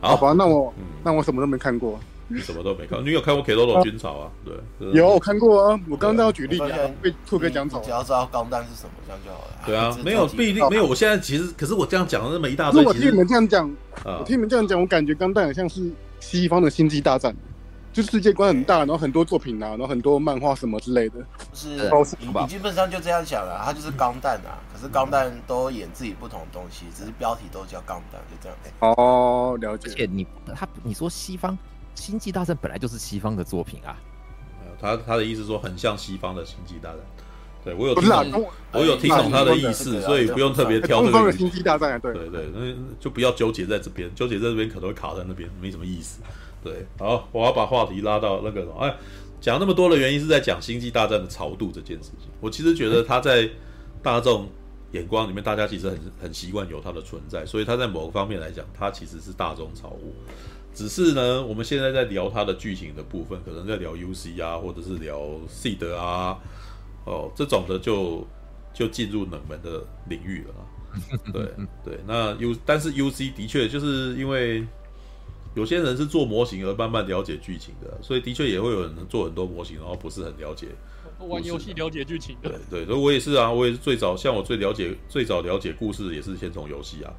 好吧，那我那我什么都没看过。你什么都没看，你有看过《Keroro 军曹》啊？对，有我看过啊。我刚刚要举例啊，被兔哥讲走。只要知道钢弹是什么，这样就好了。对啊，没有不一定没有。我现在其实，可是我这样讲了那么一大堆。我听你们这样讲，我听你们这样讲，我感觉钢弹很像是西方的星际大战，就世界观很大，然后很多作品啊，然后很多漫画什么之类的。是，你基本上就这样想了，它就是钢弹啊。可是钢弹都演自己不同的东西，只是标题都叫钢弹，就这样。哦，了解。而且你他你说西方。星际大战本来就是西方的作品啊，他他的意思说很像西方的星际大战，对我有听懂，我有听懂他的意思，所以不用特别挑这个星际大战，对对对，那就不要纠结在这边，纠结在这边可能会卡在那边，没什么意思。对，好，我要把话题拉到那个什么，哎，讲那么多的原因是在讲星际大战的潮度这件事情。我其实觉得他在大众眼光里面，大家其实很很习惯有它的存在，所以他在某个方面来讲，它其实是大众潮物。只是呢，我们现在在聊它的剧情的部分，可能在聊 UC 啊，或者是聊 SEED 啊，哦，这种的就就进入冷门的领域了。对对，那 U 但是 UC 的确就是因为有些人是做模型而慢慢了解剧情的，所以的确也会有人做很多模型，然后不是很了解玩游戏了解剧情的。对对，所以我也是啊，我也是最早像我最了解最早了解故事也是先从游戏啊，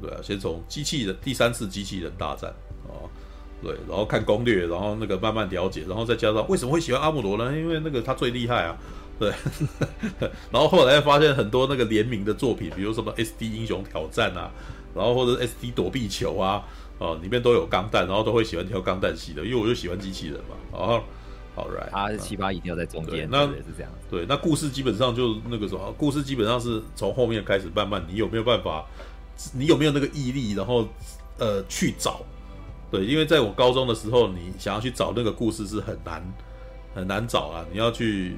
对啊，先从机器人第三次机器人大战啊，对，然后看攻略，然后那个慢慢了解，然后再加上为什么会喜欢阿姆罗呢？因为那个他最厉害啊。对，然后后来发现很多那个联名的作品，比如什么 SD 英雄挑战啊，然后或者 SD 躲避球啊，哦，里面都有钢弹，然后都会喜欢挑钢弹系的，因为我就喜欢机器人嘛。然后，好，right，他是七八一定要在中间，那也是这样。对，那故事基本上就那个什么，故事基本上是从后面开始慢慢，你有没有办法，你有没有那个毅力，然后呃去找？对，因为在我高中的时候，你想要去找那个故事是很难很难找啊，你要去。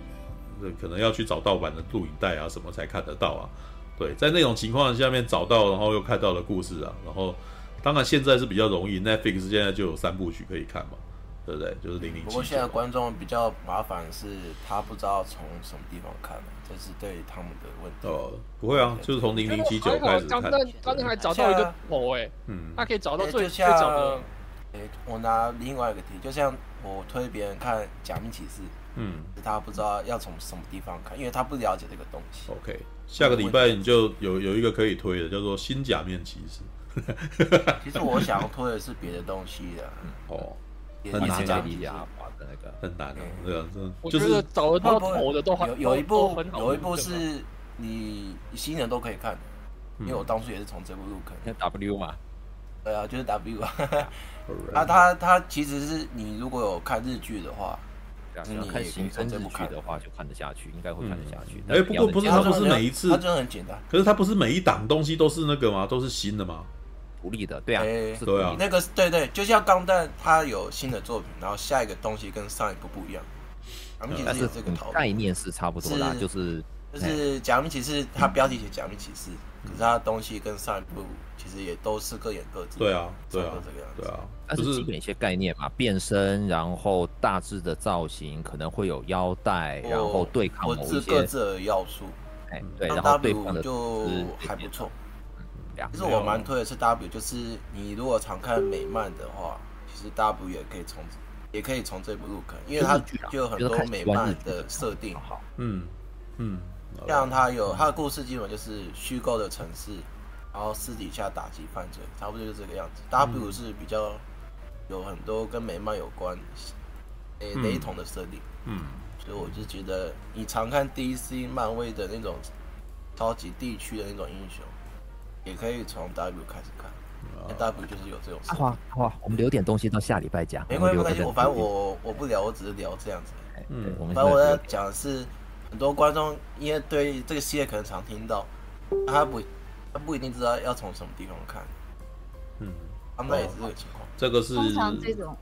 可能要去找盗版的录影带啊，什么才看得到啊？对，在那种情况下面找到，然后又看到了故事啊，然后当然现在是比较容易，Netflix 现在就有三部曲可以看嘛，对不对？就是零零七。不过现在观众比较麻烦是，他不知道从什么地方看，这是对他们的问题。哦，不会啊，就是从零零七九开始看。刚刚刚才还找到一个头哎，嗯，他可以找到最最早的。哎，我拿另外一个题，就像我推别人看《假面骑士》。嗯，他不知道要从什么地方看，因为他不了解这个东西。OK，下个礼拜你就有有一个可以推的，叫做《新假面骑士 》。其实我想要推的是别的东西的。哦，很难的那个，很难的，对啊，我觉得找得到头的都有有一部有一部是你新人都可以看，因为我当初也是从这部入坑。那 W 嘛？对啊，就是 W 啊。啊，他他其实是你如果有看日剧的话。你看刑侦日剧的话，就看得下去，应该会看得下去。哎，不过不是，他不是每一次，他真的很简单。可是他不是每一档东西都是那个吗？都是新的吗？独立的，对啊，对啊。那个对对，就像钢弹，它有新的作品，然后下一个东西跟上一个不一样。假面骑士这个概念是差不多啦，就是就是假面骑士，它标题写假面骑士，可是它的东西跟上一部其实也都是各演各自。对啊，对啊，对啊。但是基本一些概念嘛，变身，然后大致的造型可能会有腰带，然后对抗某一些各自的要素。哎，对，然后对抗的就还不错。其实我蛮推的是 W，就是你如果常看美漫的话，其实 W 也可以从也可以从这部入坑，因为它就有很多美漫的设定。好嗯嗯，像他有他的故事，基本就是虚构的城市，然后私底下打击犯罪，差不多就是这个样子。W 是比较。有很多跟美漫有关，诶雷同的设定，嗯，所以我就觉得你常看 DC 漫威的那种超级地区的那种英雄，也可以从 W 开始看，那 W 就是有这种。好，好，我们留点东西到下礼拜讲。没关系，没关系，我反正我我不聊，我只是聊这样子。嗯，反正我在讲的是很多观众因为对这个系列可能常听到，他不他不一定知道要从什么地方看。嗯，他们也是这个情况。这个是通常这种，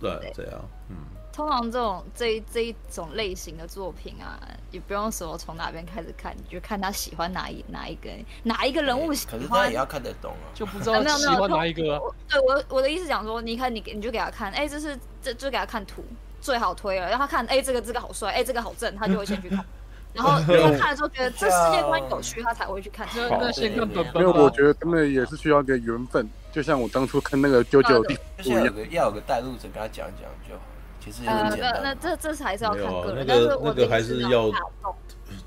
对，这样，嗯，通常这种这这一种类型的作品啊，也不用说从哪边开始看，你就看他喜欢哪一哪一个哪一个人物喜欢，可是他也要看得懂啊，就不知道 喜欢哪一个。对我我的意思讲说，你看你你就给他看，哎，这是这就给他看图最好推了，让他看，哎，这个这个好帅，哎，这个好正，他就会先去看。然后 他看了之后觉得这世界观有趣，他才会去看。那先看本本。因为我觉得他们也是需要一个缘分。就像我当初看那个《九九》的，就是要有个要有个带路者跟他讲讲就好。其实很简单。呃，那这这是还是要看个人，那个那个还是要，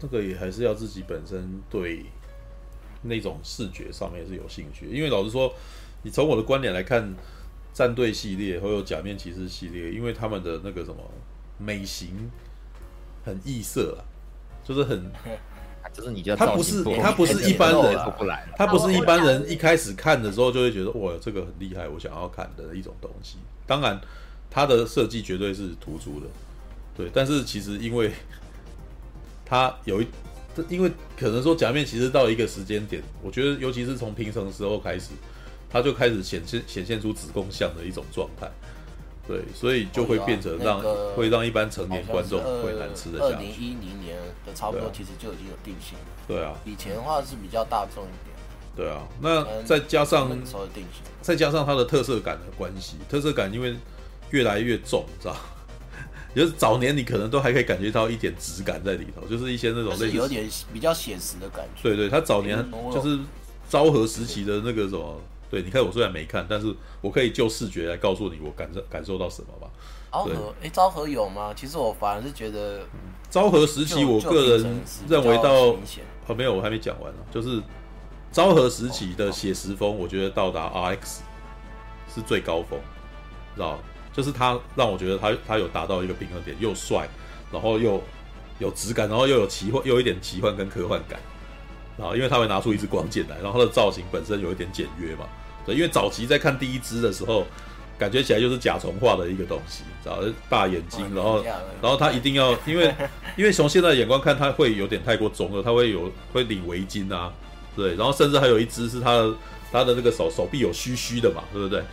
那个也还是要自己本身对那种视觉上面是有兴趣。因为老实说，你从我的观点来看，战队系列还有假面骑士系列，因为他们的那个什么美型很异色啊，就是很。就是你觉得他不是他不是一般人，他不是一般人一开始看的时候就会觉得哇，这个很厉害，我想要看的一种东西。当然，他的设计绝对是突出的，对。但是其实因为他有一，因为可能说假面骑士到一个时间点，我觉得尤其是从平成时候开始，他就开始显现显现出子宫像的一种状态。对，所以就会变成让会让一般成年观众会难吃的。二零一零年的差不多，其实就已经有定型了。对啊，以前的话是比较大众一点。对啊，那再加上再加上它的特色感的关系，特色感因为越来越重，知道？就是早年你可能都还可以感觉到一点质感在里头，就是一些那种类似有点比较写实的感觉。对对，他早年就是昭和时期的那个什么，对，你看我虽然没看，但是我可以就视觉来告诉你我感受感受到什么吧。昭和，哎，昭和有吗？其实我反而是觉得，昭和时期，我个人认为到哦，没有，我还没讲完呢。就是昭和时期的写实风，我觉得到达 RX 是最高峰，知道？就是他让我觉得他他有达到一个平衡点，又帅，然后又有质感，然后又有奇幻，又有一点奇幻跟科幻感，啊，因为他会拿出一支光剑来，然后他的造型本身有一点简约嘛，对，因为早期在看第一支的时候，感觉起来就是甲虫化的一个东西，知道？大眼睛，然后然后他一定要，因为 因为从现在的眼光看，他会有点太过中了，他会有会领围巾啊，对，然后甚至还有一只是他的他的那个手手臂有须须的嘛，对不对？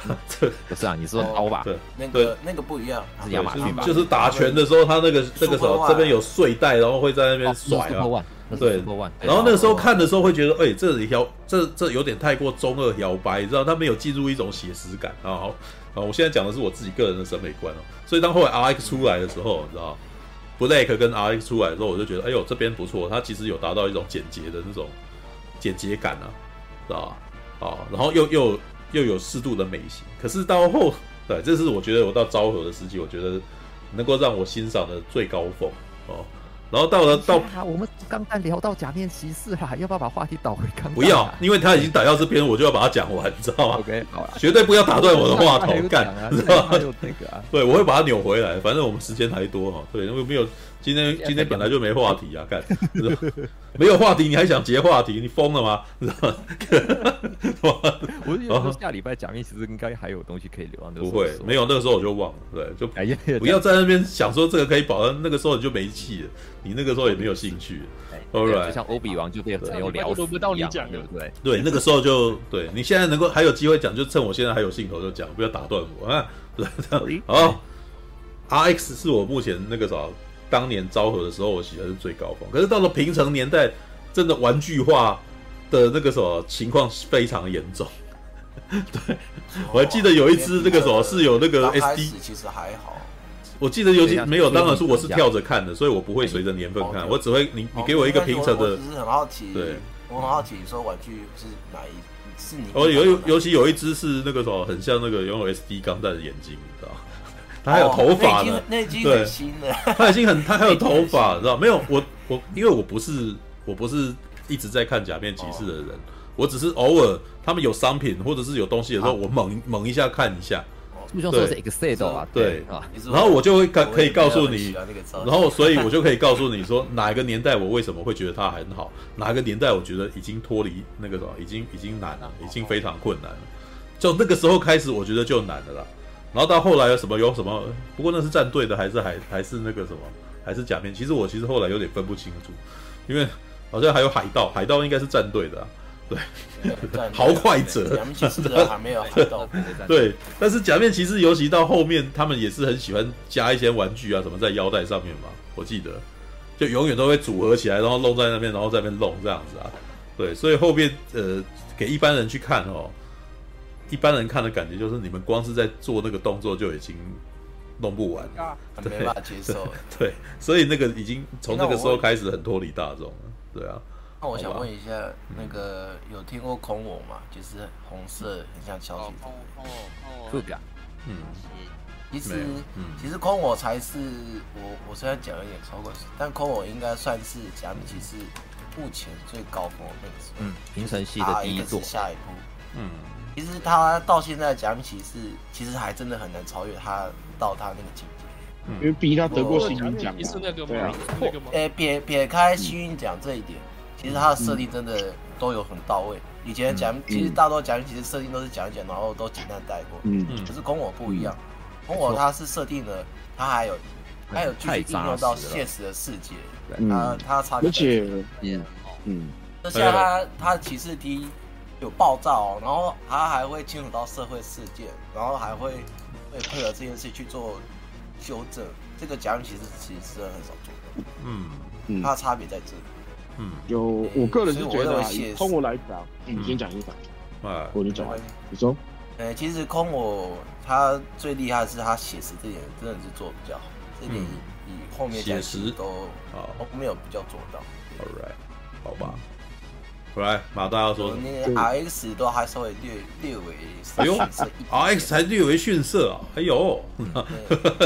这不是啊，你说刀吧？对，那个那个不一样，是亚马逊吧？就是打拳的时候，他那个那个手这边有睡袋，然后会在那边甩啊。对，然后那个时候看的时候会觉得，哎，这里摇，这这有点太过中二摇摆，你知道？他没有进入一种写实感啊。好，啊，我现在讲的是我自己个人的审美观哦。所以当后来 RX 出来的时候，你知道，Black 跟 RX 出来的时候，我就觉得，哎呦，这边不错，它其实有达到一种简洁的那种简洁感啊，知道吧？啊，然后又又。又有适度的美型，可是到后，对，这是我觉得我到昭和的时期，我觉得能够让我欣赏的最高峰哦。然后到了到，我们刚才聊到假面骑士啦，要不要把话题倒回刚刚？不要，因为他已经打到这边，我就要把它讲完，你知道吗？OK，好了，绝对不要打断我的话头，干，知道吗？对，我会把它扭回来，反正我们时间还多哈。对，因为没有。今天今天本来就没话题啊，看，没有话题你还想结话题，你疯了吗？我觉得 下礼拜假面其实应该还有东西可以留啊。不会，没有那个时候我就忘了，对，就不要在那边想说这个可以保，那个时候你就没气了，你那个时候也没有兴趣。Alright，就像欧比王就变成有聊，不到你讲，对不对？对，那个时候就对你现在能够还有机会讲，就趁我现在还有兴头就讲，不要打断我啊。对，好，RX 是我目前那个啥。当年昭和的时候，我喜欢是最高峰。可是到了平成年代，真的玩具化的那个什么情况非常严重。对，我还记得有一只那个什么是有那个 SD，其实还好。我记得尤其没有，当然是我是跳着看的，所以我不会随着年份看，我只会你你给我一个平成的。我只是很好奇，对，我很好奇，说玩具是哪一是你？哦，有尤其有一只是那个什么，很像那个拥有 SD 钢弹的眼睛，你知道。他还有头发呢，那已经很新了。他已经很，他还有头发，知道没有？我我因为我不是我不是一直在看假面骑士的人，我只是偶尔他们有商品或者是有东西的时候，我猛猛一下看一下。就像说是 Excel 啊，对啊。然后我就会可可以告诉你，然后所以我就可以告诉你说 哪一个年代我为什么会觉得它很好，哪一个年代我觉得已经脱离那个什么，已经已经难了，已经非常困难了。就那个时候开始，我觉得就难了啦。然后到后来有什么有什么？不过那是战队的，还是还还是那个什么？还是假面？其实我其实后来有点分不清楚，因为好像还有海盗，海盗应该是战队的，啊，对，豪快者。假面骑士还没有海盗。对，但是假面骑士尤其到后面，他们也是很喜欢加一些玩具啊什么在腰带上面嘛。我记得就永远都会组合起来，然后弄在那边，然后在那边弄这样子啊。对，所以后面呃给一般人去看哦。一般人看的感觉就是，你们光是在做那个动作就已经弄不完，对，没办法接受。对，所以那个已经从那个时候开始很脱离大众了。对啊。那我想问一下，那个有听过空我吗？就是红色，很像敲击。哦哦哦。不敢。嗯。其实，其实空我才是我，我虽然讲有点超过，但空我应该算是假面骑士目前最高峰的那个。嗯。平成系的第一座。下一步。嗯。其实他到现在讲起是，其实还真的很难超越他到他那个境界。嗯，因为毕竟他得过幸运奖。对啊。诶，撇撇开幸运奖这一点，其实他的设定真的都有很到位。以前假面其实大多讲，其实设定都是讲一讲，然后都简单带过。嗯嗯。可是空我不一样，空我他是设定了，他还有还有继续应用到现实的世界。他他差别。而且，嗯嗯。而且他他骑士 T。有暴躁，然后他还会牵扯到社会事件，然后还会为配合这件事去做修正。这个假面骑士其实是很少做的。嗯嗯，它的差别在这里。嗯，有我个人是觉得，空我来讲，你先讲一讲。啊，我你讲，你说。呃，其实空我他最厉害的是他写实这点真的是做的比较好，这点以后面写实都啊没有比较做到。All right，好吧。来，马大要说，那个 R X 都还稍微略略微哎呦，R X 还略微逊色啊，哎呦，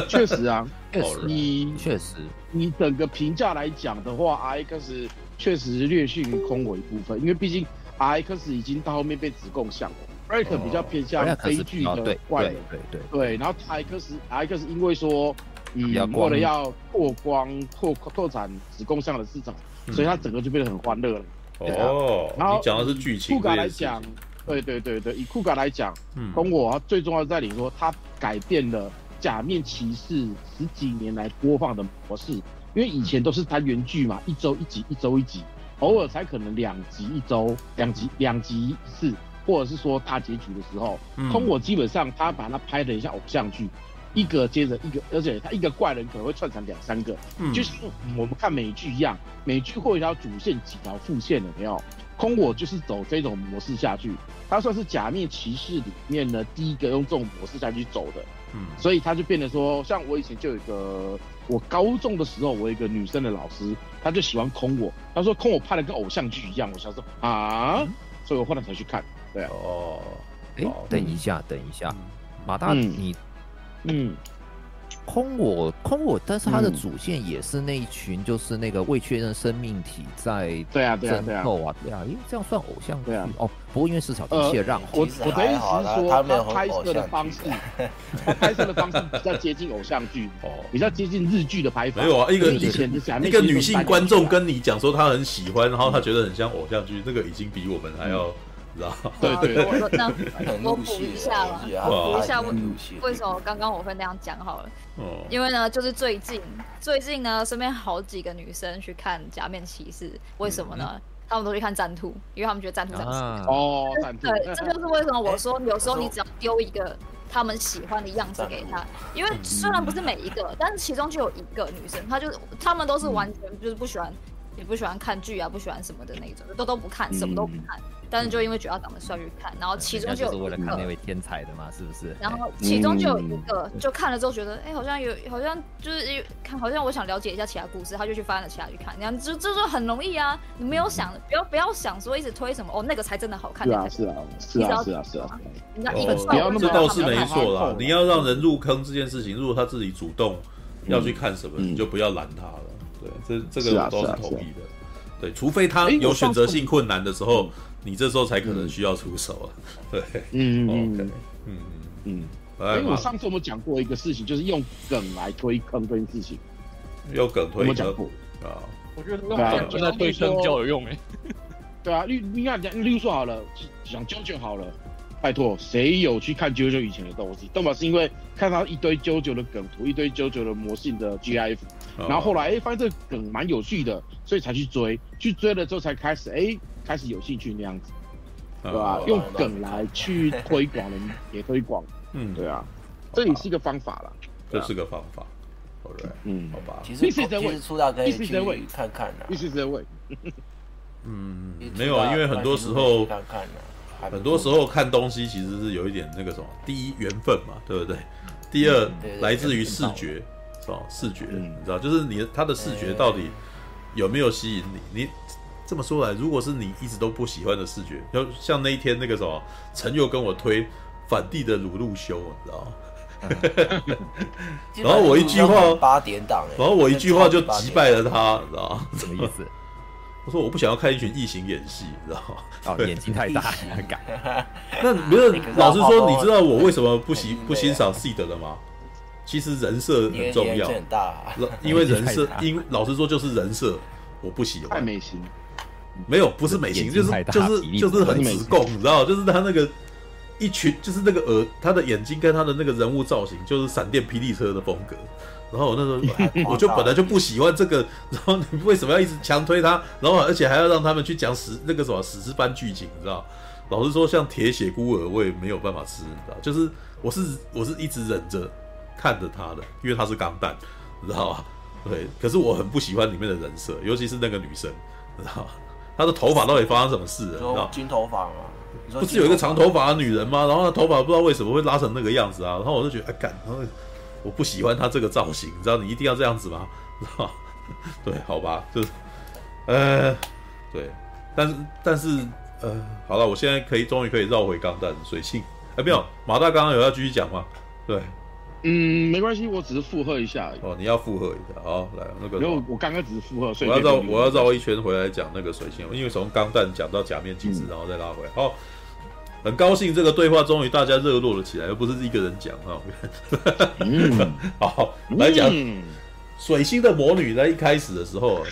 确实啊，你确实，你整个评价来讲的话，R X 确实略逊于空我一部分，因为毕竟 R X 已经到后面被子贡像了，R X 比较偏向悲剧的怪人，对对对，然后 R X R X 因为说，嗯，为了要拓光拓拓展子贡像的市场，所以他整个就变得很欢乐了。哦，然后你讲的是剧情。酷咖来讲，对对对对，以酷咖来讲，嗯，跟我最重要在你说，它改变了假面骑士十几年来播放的模式，因为以前都是单元剧嘛，一周一集，一周一集，偶尔才可能两集一周，两集两集一次，或者是说大结局的时候，空我基本上他把它拍的像偶像剧。一个接着一个，而且他一个怪人可能会串成两三个，嗯、就像我们看美剧一样，美剧会有一条主线几条副线的，没有？空我就是走这种模式下去，他算是假面骑士里面呢第一个用这种模式下去走的，嗯，所以他就变得说，像我以前就有一个，我高中的时候，我有一个女生的老师，他就喜欢空我，他说空我拍的跟偶像剧一样，我想说啊，嗯、所以我后来才去看，对啊，哦，哎，等一下，等一下，马大、嗯、你。嗯，空我空我，但是他的主线也是那一群，就是那个未确认生命体在对啊对啊对啊。对啊，因为这样算偶像对啊。哦，不过因为市场一切让我我的意思是说，他拍摄的方式，他拍摄的方式比较接近偶像剧哦，比较接近日剧的拍法。没有啊，一个以前一个女性观众跟你讲说她很喜欢，然后她觉得很像偶像剧，这个已经比我们还要。对对对，那我补一下吧，补一下为为什么刚刚我会那样讲好了。因为呢，就是最近最近呢，身边好几个女生去看《假面骑士》，为什么呢？他们都去看战兔，因为他们觉得战兔长得哦，对，这就是为什么我说有时候你只要丢一个他们喜欢的样子给他，因为虽然不是每一个，但是其中就有一个女生，她就是他们都是完全就是不喜欢。也不喜欢看剧啊，不喜欢什么的那种，都都不看，什么都不看。嗯、但是就因为觉得他长得帅去看，然后其中就是为了看那位天才的嘛，是不是？然后其中就有一个，就看了之后觉得，哎、欸，好像有，好像就是看，好像我想了解一下其他故事，他就去翻了其他去看。你看，这这就很容易啊，你没有想，不要不要想说一直推什么哦，那个才真的好看。是啊是啊是啊是啊是啊。那一个这倒是没错啦，你要让人入坑这件事情，如果他自己主动要去看什么，嗯、你就不要拦他了。对，这这个我都是同意的。对，除非他有选择性困难的时候，你这时候才可能需要出手啊。对，嗯，OK，嗯嗯。哎，我上次我们讲过一个事情，就是用梗来推坑这件事情。用梗推坑啊？我觉得用梗真的推坑比较有用哎。对啊，例你看讲，例如说好了，讲 JoJo 好了，拜托，谁有去看 JoJo 以前的东西？都嘛是因为看到一堆 JoJo 的梗图，一堆 JoJo 的魔性的 GIF。然后后来哎，发现这个梗蛮有趣的，所以才去追，去追了之后才开始哎，开始有兴趣那样子，对吧？用梗来去推广人也推广，嗯，对啊，这也是一个方法啦，这是个方法，OK，嗯，好吧。其实其实出道可以去看看的，意思是位，嗯，没有啊，因为很多时候很多时候看东西其实是有一点那个什么，第一缘分嘛，对不对？第二来自于视觉。哦，视觉，你知道，就是你他的视觉到底有没有吸引你？你这么说来，如果是你一直都不喜欢的视觉，就像那一天那个什么，陈又跟我推反帝的鲁路修，你知道吗？然后我一句话八点档，然后我一句话就击败了他，你知道吗？什么意思？我说我不想要看一群异形演戏，你知道吗？哦，眼睛太大，很敢。那没有，老实说，你知道我为什么不喜不欣赏 Seed 的吗？其实人设很重要，因为人设，因老实说就是人设，我不喜欢。太美型，没有，不是美型，就是就是就是很直供，你知道，就是他那个一群，就是那个耳，他的眼睛跟他的那个人物造型，就是闪电霹雳车的风格。然后我那时候 我就本来就不喜欢这个，然后你为什么要一直强推他？然后而且还要让他们去讲史那个什么史诗般剧情，你知道？老实说，像铁血孤儿，我也没有办法吃，你知道？就是我是我是一直忍着。看着他的，因为他是钢弹，你知道吧？对，可是我很不喜欢里面的人设，尤其是那个女生，你知道吧？她的头发到底发生什么事了？金头发吗？不是有一个长头发的女人吗？然后她头发不知道为什么会拉成那个样子啊？然后我就觉得，哎干，然后我不喜欢他这个造型，你知道你一定要这样子吗？知道？对，好吧，就是，呃，对，但是但是呃，好了，我现在可以终于可以绕回钢弹水性，哎，没有，马大刚刚有要继续讲吗？对。嗯，没关系，我只是附和一下而已。哦，你要附和一下，好，来那个。没有，我刚刚只是附和，所以我要绕我要绕一圈回来讲那个水星，因为从钢弹讲到假面骑士，然后再拉回来。好，很高兴这个对话终于大家热络了起来，又不是一个人讲哈。嗯，好，来讲水星的魔女在一开始的时候，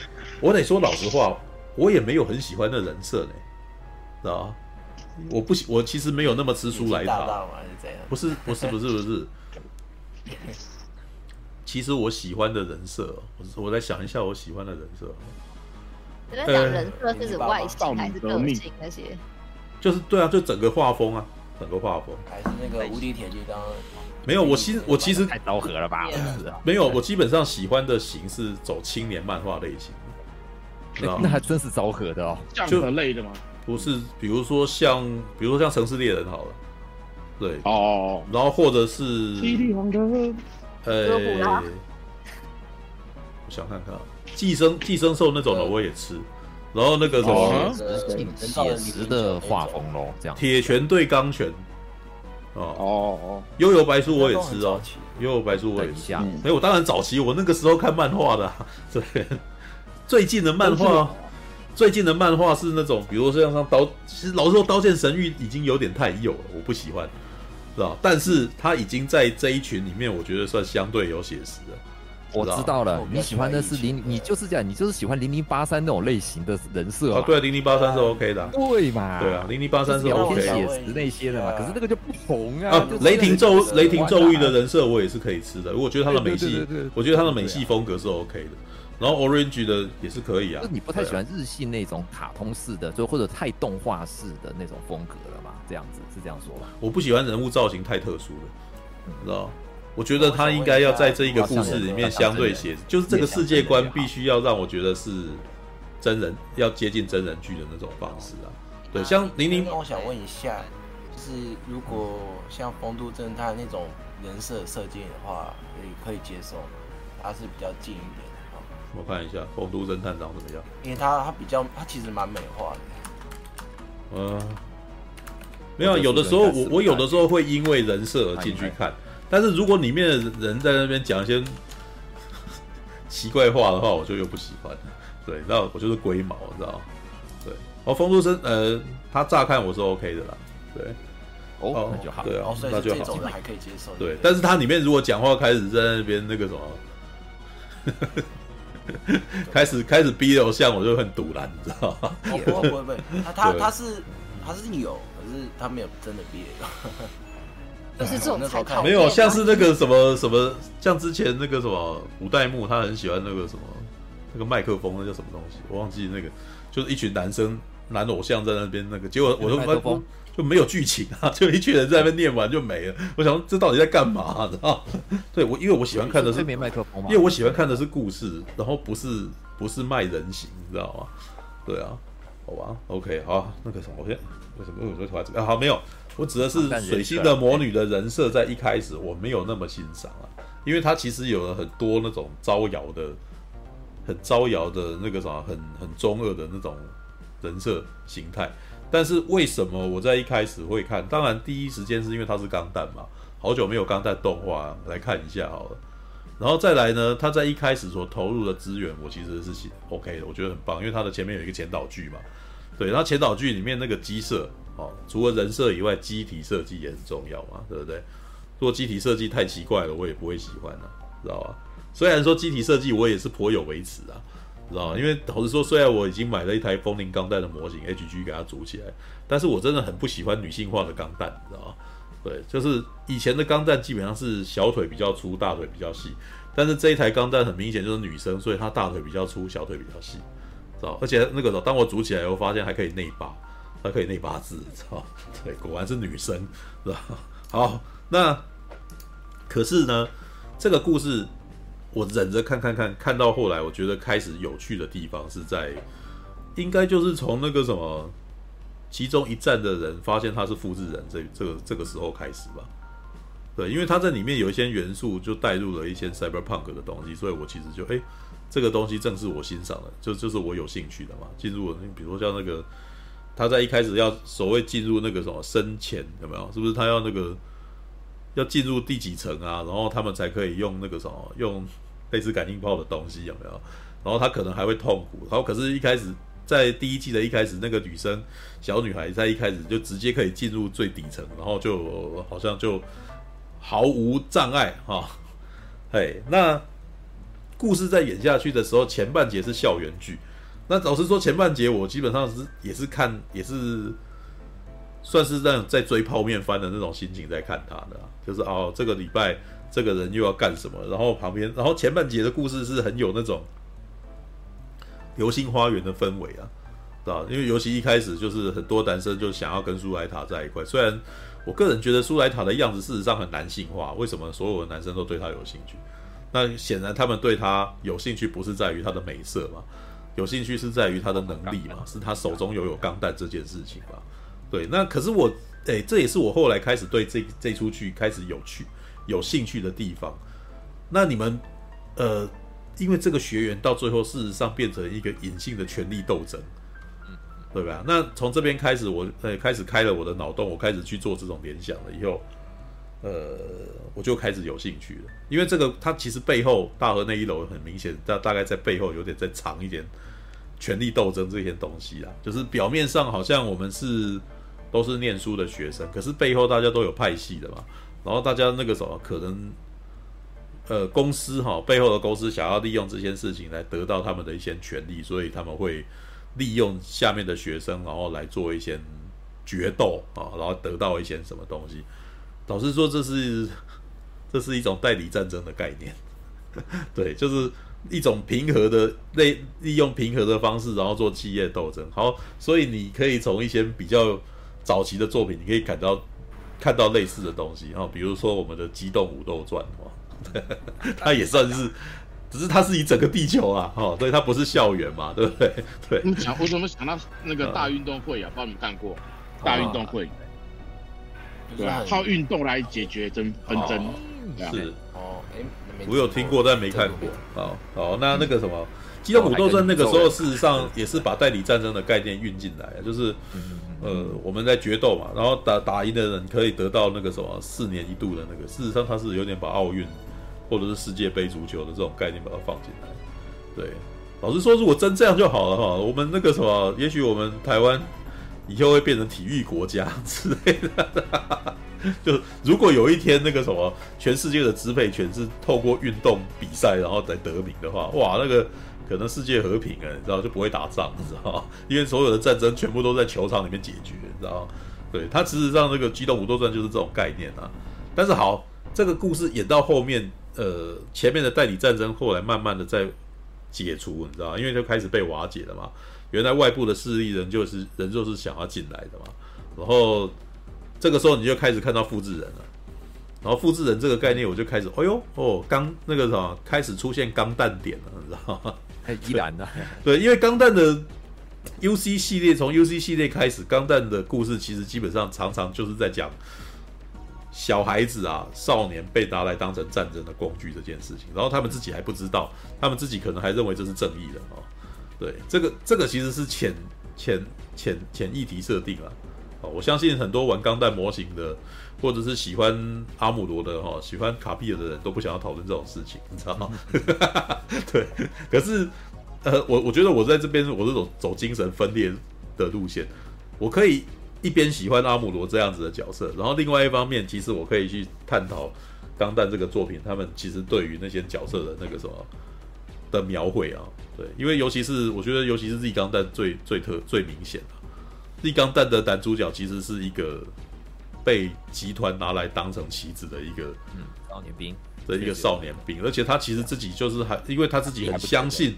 我得说老实话，我也没有很喜欢的人设呢，知道吗？我不喜，我其实没有那么吃书来的，不是，不是，不是，不是。其实我喜欢的人设，我我在想一下我喜欢的人设。你在讲人设是指外形还是个性那些？就是对啊，就整个画风啊，整个画风。还是那个无敌铁金刚？没有，我其实我其实太昭和了吧？没有，我基本上喜欢的型是走青年漫画类型。那还真是昭和的哦，就很类的吗？不是，比如说像，比如说像城市猎人好了。对。哦，然后或者是，呃，我想看看，寄生寄生兽那种的我也吃，然后那个什么写实的画风咯，这样，铁拳对钢拳，哦。哦哦，悠游白书我也吃哦，悠游白书我也吃，哎，我当然早期我那个时候看漫画的，对，最近的漫画，最近的漫画是那种，比如说像像刀，其实老实说，《刀剑神域》已经有点太幼了，我不喜欢。知道，但是他已经在这一群里面，我觉得算相对有写实的。我知道了，你喜欢的是零，你就是这样，你就是喜欢零零八三那种类型的人设啊。对，零零八三是 OK 的。对嘛？对啊，零零八三是 OK 写实那些的嘛。可是那个就不同啊。雷霆咒雷霆咒域的人设我也是可以吃的，我觉得他的美系，我觉得他的美系风格是 OK 的。然后 Orange 的也是可以啊。你不太喜欢日系那种卡通式的，就或者太动画式的那种风格了嘛？这样子是这样说吧？我不喜欢人物造型太特殊了，你知道？我觉得他应该要在这一个故事里面相对写，就是这个世界观必须要让我觉得是真人，要接近真人剧的那种方式啊。对，像零零，我想问一下，就是如果像风都侦探那种人设设计的话，也可以接受吗？他是比较近一点的。我看一下风都侦探长怎么样？因为他他比较他其实蛮美化的。嗯。没有，有的时候我我有的时候会因为人设而进去看，但是如果里面的人在那边讲一些 奇怪话的话，我就又不喜欢。对，那我就是龟毛，知道吗？对，哦，风都生，呃，他乍看我是 OK 的啦，对，哦，那就好，对啊，那就好，还可以接受。对，但是他里面如果讲话开始在那边那个什么，开始开始逼偶像，我就很堵然，你知道吗？不不不不，他他他是他是有。可是他没有真的毕业，就是这种才没有像是那个什么什么，像之前那个什么五代目，他很喜欢那个什么那个麦克风，那叫什么东西？我忘记那个，就是一群男生男偶像在那边那个，结果我就发现就没有剧情啊，就一群人在那边念完就没了。我想说这到底在干嘛？知道？对我，因为我喜欢看的是没麦克风，因为我喜欢看的是故事，然后不是不是卖人形，你知道吗？对啊，好吧，OK，好，那个什么，我先。为什么？为什么会这个？啊，好，没有，我指的是水星的魔女的人设，在一开始我没有那么欣赏啊，因为她其实有了很多那种招摇的、很招摇的那个什么，很很中二的那种人设形态。但是为什么我在一开始会看？当然，第一时间是因为它是钢弹嘛，好久没有钢弹动画来看一下好了。然后再来呢，他在一开始所投入的资源，我其实是 OK 的，我觉得很棒，因为它的前面有一个前导剧嘛。对，然后前导剧里面那个机设哦，除了人设以外，机体设计也很重要嘛，对不对？如果机体设计太奇怪了，我也不会喜欢的，知道吧？虽然说机体设计我也是颇有微词啊，知道吗？因为老实说，虽然我已经买了一台风铃钢弹的模型 HG 给它组起来，但是我真的很不喜欢女性化的钢弹，知道吗？对，就是以前的钢弹基本上是小腿比较粗，大腿比较细，但是这一台钢弹很明显就是女生，所以她大腿比较粗，小腿比较细。而且那个时候，当我组起来以后，发现还可以内八，还可以内八字，知道？对，果然是女生，是吧？好，那可是呢，这个故事我忍着看看看，看到后来，我觉得开始有趣的地方是在，应该就是从那个什么，其中一站的人发现他是复制人，这这个这个时候开始吧。对，因为他在里面有一些元素就带入了一些 cyberpunk 的东西，所以我其实就哎，这个东西正是我欣赏的，就就是我有兴趣的嘛。进入，比如说像那个他在一开始要所谓进入那个什么深潜有没有？是不是他要那个要进入第几层啊？然后他们才可以用那个什么用类似感应炮的东西有没有？然后他可能还会痛苦，然后可是一开始在第一季的一开始，那个女生小女孩在一开始就直接可以进入最底层，然后就好像就。毫无障碍哈，嘿，那故事在演下去的时候，前半节是校园剧。那老实说，前半节我基本上是也是看，也是算是在在追泡面番的那种心情在看他的，就是哦，这个礼拜这个人又要干什么，然后旁边，然后前半节的故事是很有那种流星花园的氛围啊，对吧？因为尤其一开始就是很多男生就想要跟苏莱塔在一块，虽然。我个人觉得苏莱塔的样子事实上很男性化，为什么所有的男生都对他有兴趣？那显然他们对他有兴趣不是在于他的美色嘛，有兴趣是在于他的能力嘛，是他手中拥有钢弹这件事情嘛。对，那可是我，哎、欸，这也是我后来开始对这这出剧开始有趣、有兴趣的地方。那你们，呃，因为这个学员到最后事实上变成一个隐性的权力斗争。对吧？那从这边开始，我呃开始开了我的脑洞，我开始去做这种联想了。以后，呃，我就开始有兴趣了。因为这个，它其实背后大河那一楼很明显，大大概在背后有点在藏一点权力斗争这些东西啊。就是表面上好像我们是都是念书的学生，可是背后大家都有派系的嘛。然后大家那个什么，可能呃公司哈背后的公司想要利用这件事情来得到他们的一些权利，所以他们会。利用下面的学生，然后来做一些决斗啊，然后得到一些什么东西。老实说，这是这是一种代理战争的概念，对，就是一种平和的利利用平和的方式，然后做企业斗争。好，所以你可以从一些比较早期的作品，你可以感到看到类似的东西啊，比如说我们的《机动武斗传》哦，它也算是。只是它是以整个地球啊，哦，所以它不是校园嘛，对不对？对。你想，我怎么想到那个大运动会啊？不知道你们看过大运动会？对啊，靠运动来解决争纷争。是哦，哎，我有听过，但没看过。好，好，那那个什么《机动武斗争》那个时候，事实上也是把代理战争的概念运进来，就是呃，我们在决斗嘛，然后打打赢的人可以得到那个什么四年一度的那个。事实上，它是有点把奥运。或者是世界杯足球的这种概念把它放进来，对，老实说，如果真这样就好了哈。我们那个什么，也许我们台湾以后会变成体育国家之类的。就如果有一天那个什么，全世界的支配权是透过运动比赛然后再得名的话，哇，那个可能世界和平啊，你知道就不会打仗，你知道 因为所有的战争全部都在球场里面解决，你知道对，它事实上那个机动武斗传就是这种概念啊。但是好，这个故事演到后面。呃，前面的代理战争后来慢慢的在解除，你知道？因为就开始被瓦解了嘛。原来外部的势力人就是人就是想要进来的嘛。然后这个时候你就开始看到复制人了。然后复制人这个概念我就开始，哎呦哦，钢那个什么开始出现钢弹点了，你知道吗？依然的，对，因为钢弹的 UC 系列从 UC 系列开始，钢弹的故事其实基本上常常就是在讲。小孩子啊，少年被拿来当成战争的工具这件事情，然后他们自己还不知道，他们自己可能还认为这是正义的哦。对，这个这个其实是潜潜潜潜议题设定啊。哦，我相信很多玩钢弹模型的，或者是喜欢阿姆罗的哈，喜欢卡皮尔的人都不想要讨论这种事情，你知道吗？对，可是呃，我我觉得我在这边我是走走精神分裂的路线，我可以。一边喜欢阿姆罗这样子的角色，然后另外一方面，其实我可以去探讨《钢弹》这个作品，他们其实对于那些角色的那个什么的描绘啊，对，因为尤其是我觉得，尤其是《Z 钢弹》最最特最明显的，《Z 钢弹》的男主角其实是一个被集团拿来当成棋子的一个嗯少年兵。的一个少年兵，而且他其实自己就是还，因为他自己很相信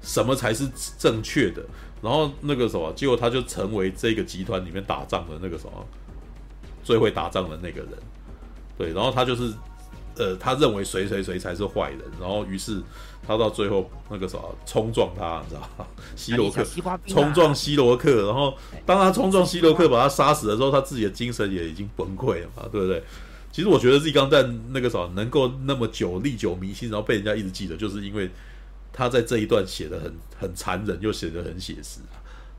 什么才是正确的。然后那个什么，结果他就成为这个集团里面打仗的那个什么最会打仗的那个人，对，然后他就是呃，他认为谁谁谁才是坏人，然后于是他到最后那个什么冲撞他，你知道吗？希罗克冲撞希罗克，然后当他冲撞希罗克把他杀死的时候，他自己的精神也已经崩溃了嘛，对不对？其实我觉得《Z 钢弹》那个啥能够那么久历久弥新，然后被人家一直记得，就是因为他在这一段写的很很残忍，又写的很写实，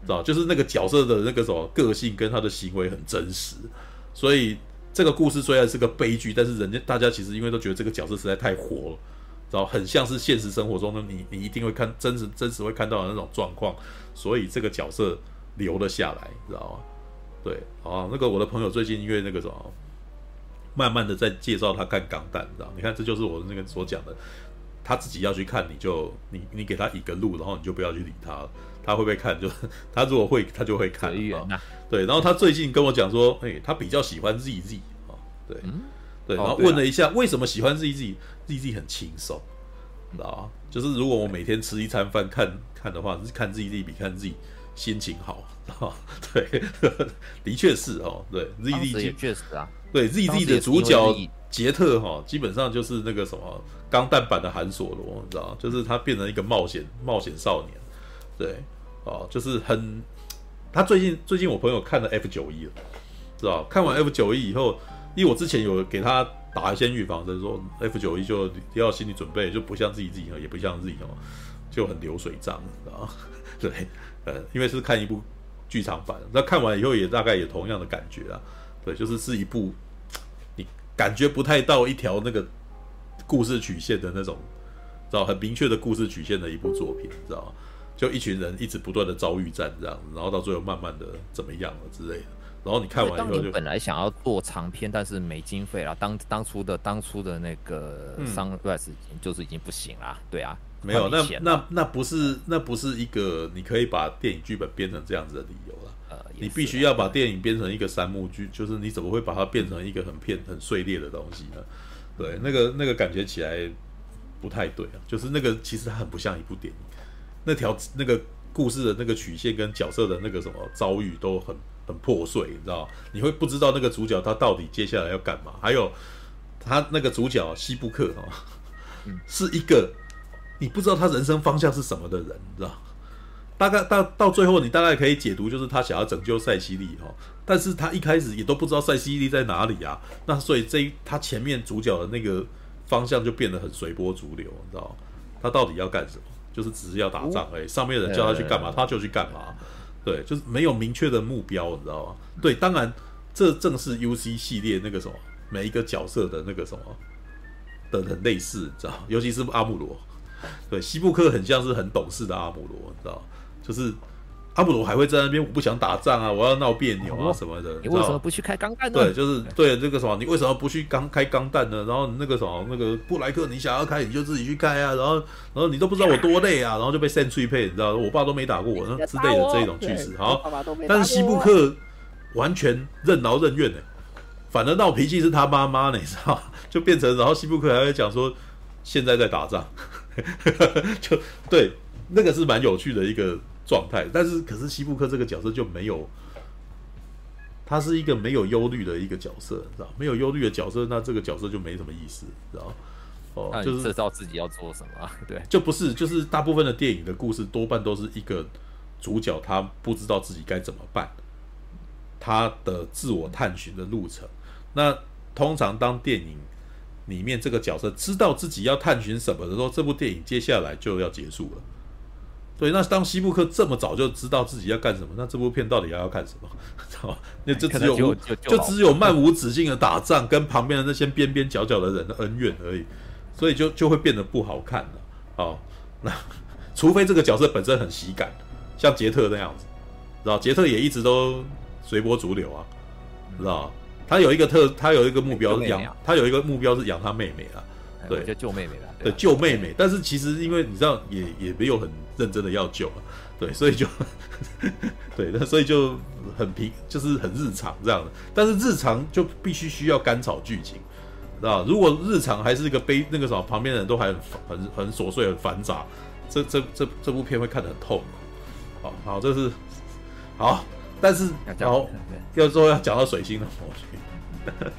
知道？就是那个角色的那个什么个性跟他的行为很真实，所以这个故事虽然是个悲剧，但是人家大家其实因为都觉得这个角色实在太活了，知道？很像是现实生活中的你，你一定会看真实真实会看到的那种状况，所以这个角色留了下来，知道吗？对，啊，那个我的朋友最近因为那个什么。慢慢的在介绍他看《钢弹》，知道？你看，这就是我那个所讲的，他自己要去看，你就你你给他一个路，然后你就不要去理他，他会不会看？就他如果会，他就会看。对，然后他最近跟我讲说，哎，他比较喜欢 ZZ 啊，对，对，然后问了一下为什么喜欢 ZZ，ZZ 很轻松，知道吗？就是如果我每天吃一餐饭看看的话，是看 ZZ 比看 Z 心情好，啊，对，的确是哦，对，ZZ 确实啊。对，Z Z 的主角杰特哈，基本上就是那个什么钢弹版的韩索罗，你知道就是他变成一个冒险冒险少年，对，哦，就是很，他最近最近我朋友看了 F 九一了，知道看完 F 九一以后，因为我之前有给他打一些预防针，说 F 九一就要心理准备，就不像 Z Z 也不像 Z 哦，就很流水账，知道 对，呃，因为是看一部剧场版，那看完以后也大概也同样的感觉啊。对，就是是一部你感觉不太到一条那个故事曲线的那种，知道很明确的故事曲线的一部作品，知道吗？就一群人一直不断的遭遇战这样子，然后到最后慢慢的怎么样了之类的。然后你看完以后就本来想要做长篇，但是没经费了。当当初的当初的那个 Sunrise 就是已经不行了。对啊，没有，那那那不是那不是一个你可以把电影剧本编成这样子的理由了。你必须要把电影编成一个三幕剧，就是你怎么会把它变成一个很片很碎裂的东西呢？对，那个那个感觉起来不太对啊，就是那个其实它很不像一部电影，那条那个故事的那个曲线跟角色的那个什么遭遇都很很破碎，你知道？你会不知道那个主角他到底接下来要干嘛？还有他那个主角希布克哦，是一个你不知道他人生方向是什么的人，你知道？大概到到最后，你大概可以解读，就是他想要拯救塞西利哈，但是他一开始也都不知道塞西利在哪里啊，那所以这一他前面主角的那个方向就变得很随波逐流，你知道他到底要干什么？就是只是要打仗而已，上面的人叫他去干嘛，他就去干嘛，对，就是没有明确的目标，你知道吗？对，当然这正是 UC 系列那个什么每一个角色的那个什么的很类似，你知道，尤其是阿姆罗，对，西布克很像是很懂事的阿姆罗，你知道。就是阿姆罗还会在那边，我不想打仗啊，我要闹别扭啊什么的。你为什么不去开钢弹呢？对，就是对这个什么，你为什么不去刚开钢弹呢？然后那个什么，那个布莱克，你想要开你就自己去开啊。然后，然后你都不知道我多累啊，然后就被 send 去配，你知道，我爸都没打过我，那之类的这种句子。好，但是西布克完全任劳任怨呢，反正闹脾气是他妈妈呢，你知道，就变成然后西布克还会讲说现在在打仗，就对，那个是蛮有趣的一个。状态，但是可是西布克这个角色就没有，他是一个没有忧虑的一个角色，知道？没有忧虑的角色，那这个角色就没什么意思，知道？哦，就是知道自己要做什么，对，就不是，就是大部分的电影的故事多半都是一个主角他不知道自己该怎么办，他的自我探寻的路程。那通常当电影里面这个角色知道自己要探寻什么的时候，这部电影接下来就要结束了。对，那当西布克这么早就知道自己要干什么，那这部片到底要要干什么？知道吗？那就只有就，只有 漫无止境的打仗，跟旁边的那些边边角角的人的恩怨而已，所以就就会变得不好看了。好，那除非这个角色本身很喜感，像杰特那样子，知道？杰特也一直都随波逐流啊，知道？他有一个特，他有一个目标是养，他有一个目标是养他妹妹啊。对，就救妹妹了。对，救妹妹。但是其实因为你知道，也也没有很认真的要救啊。对，所以就，对，那所以就很平，就是很日常这样的。但是日常就必须需要甘草剧情，知道？如果日常还是一个悲，那个什么，旁边的人都还很很很琐碎、很繁杂，这这这这部片会看得很痛。好好，这是好，但是然后要说要讲到水星的魔女。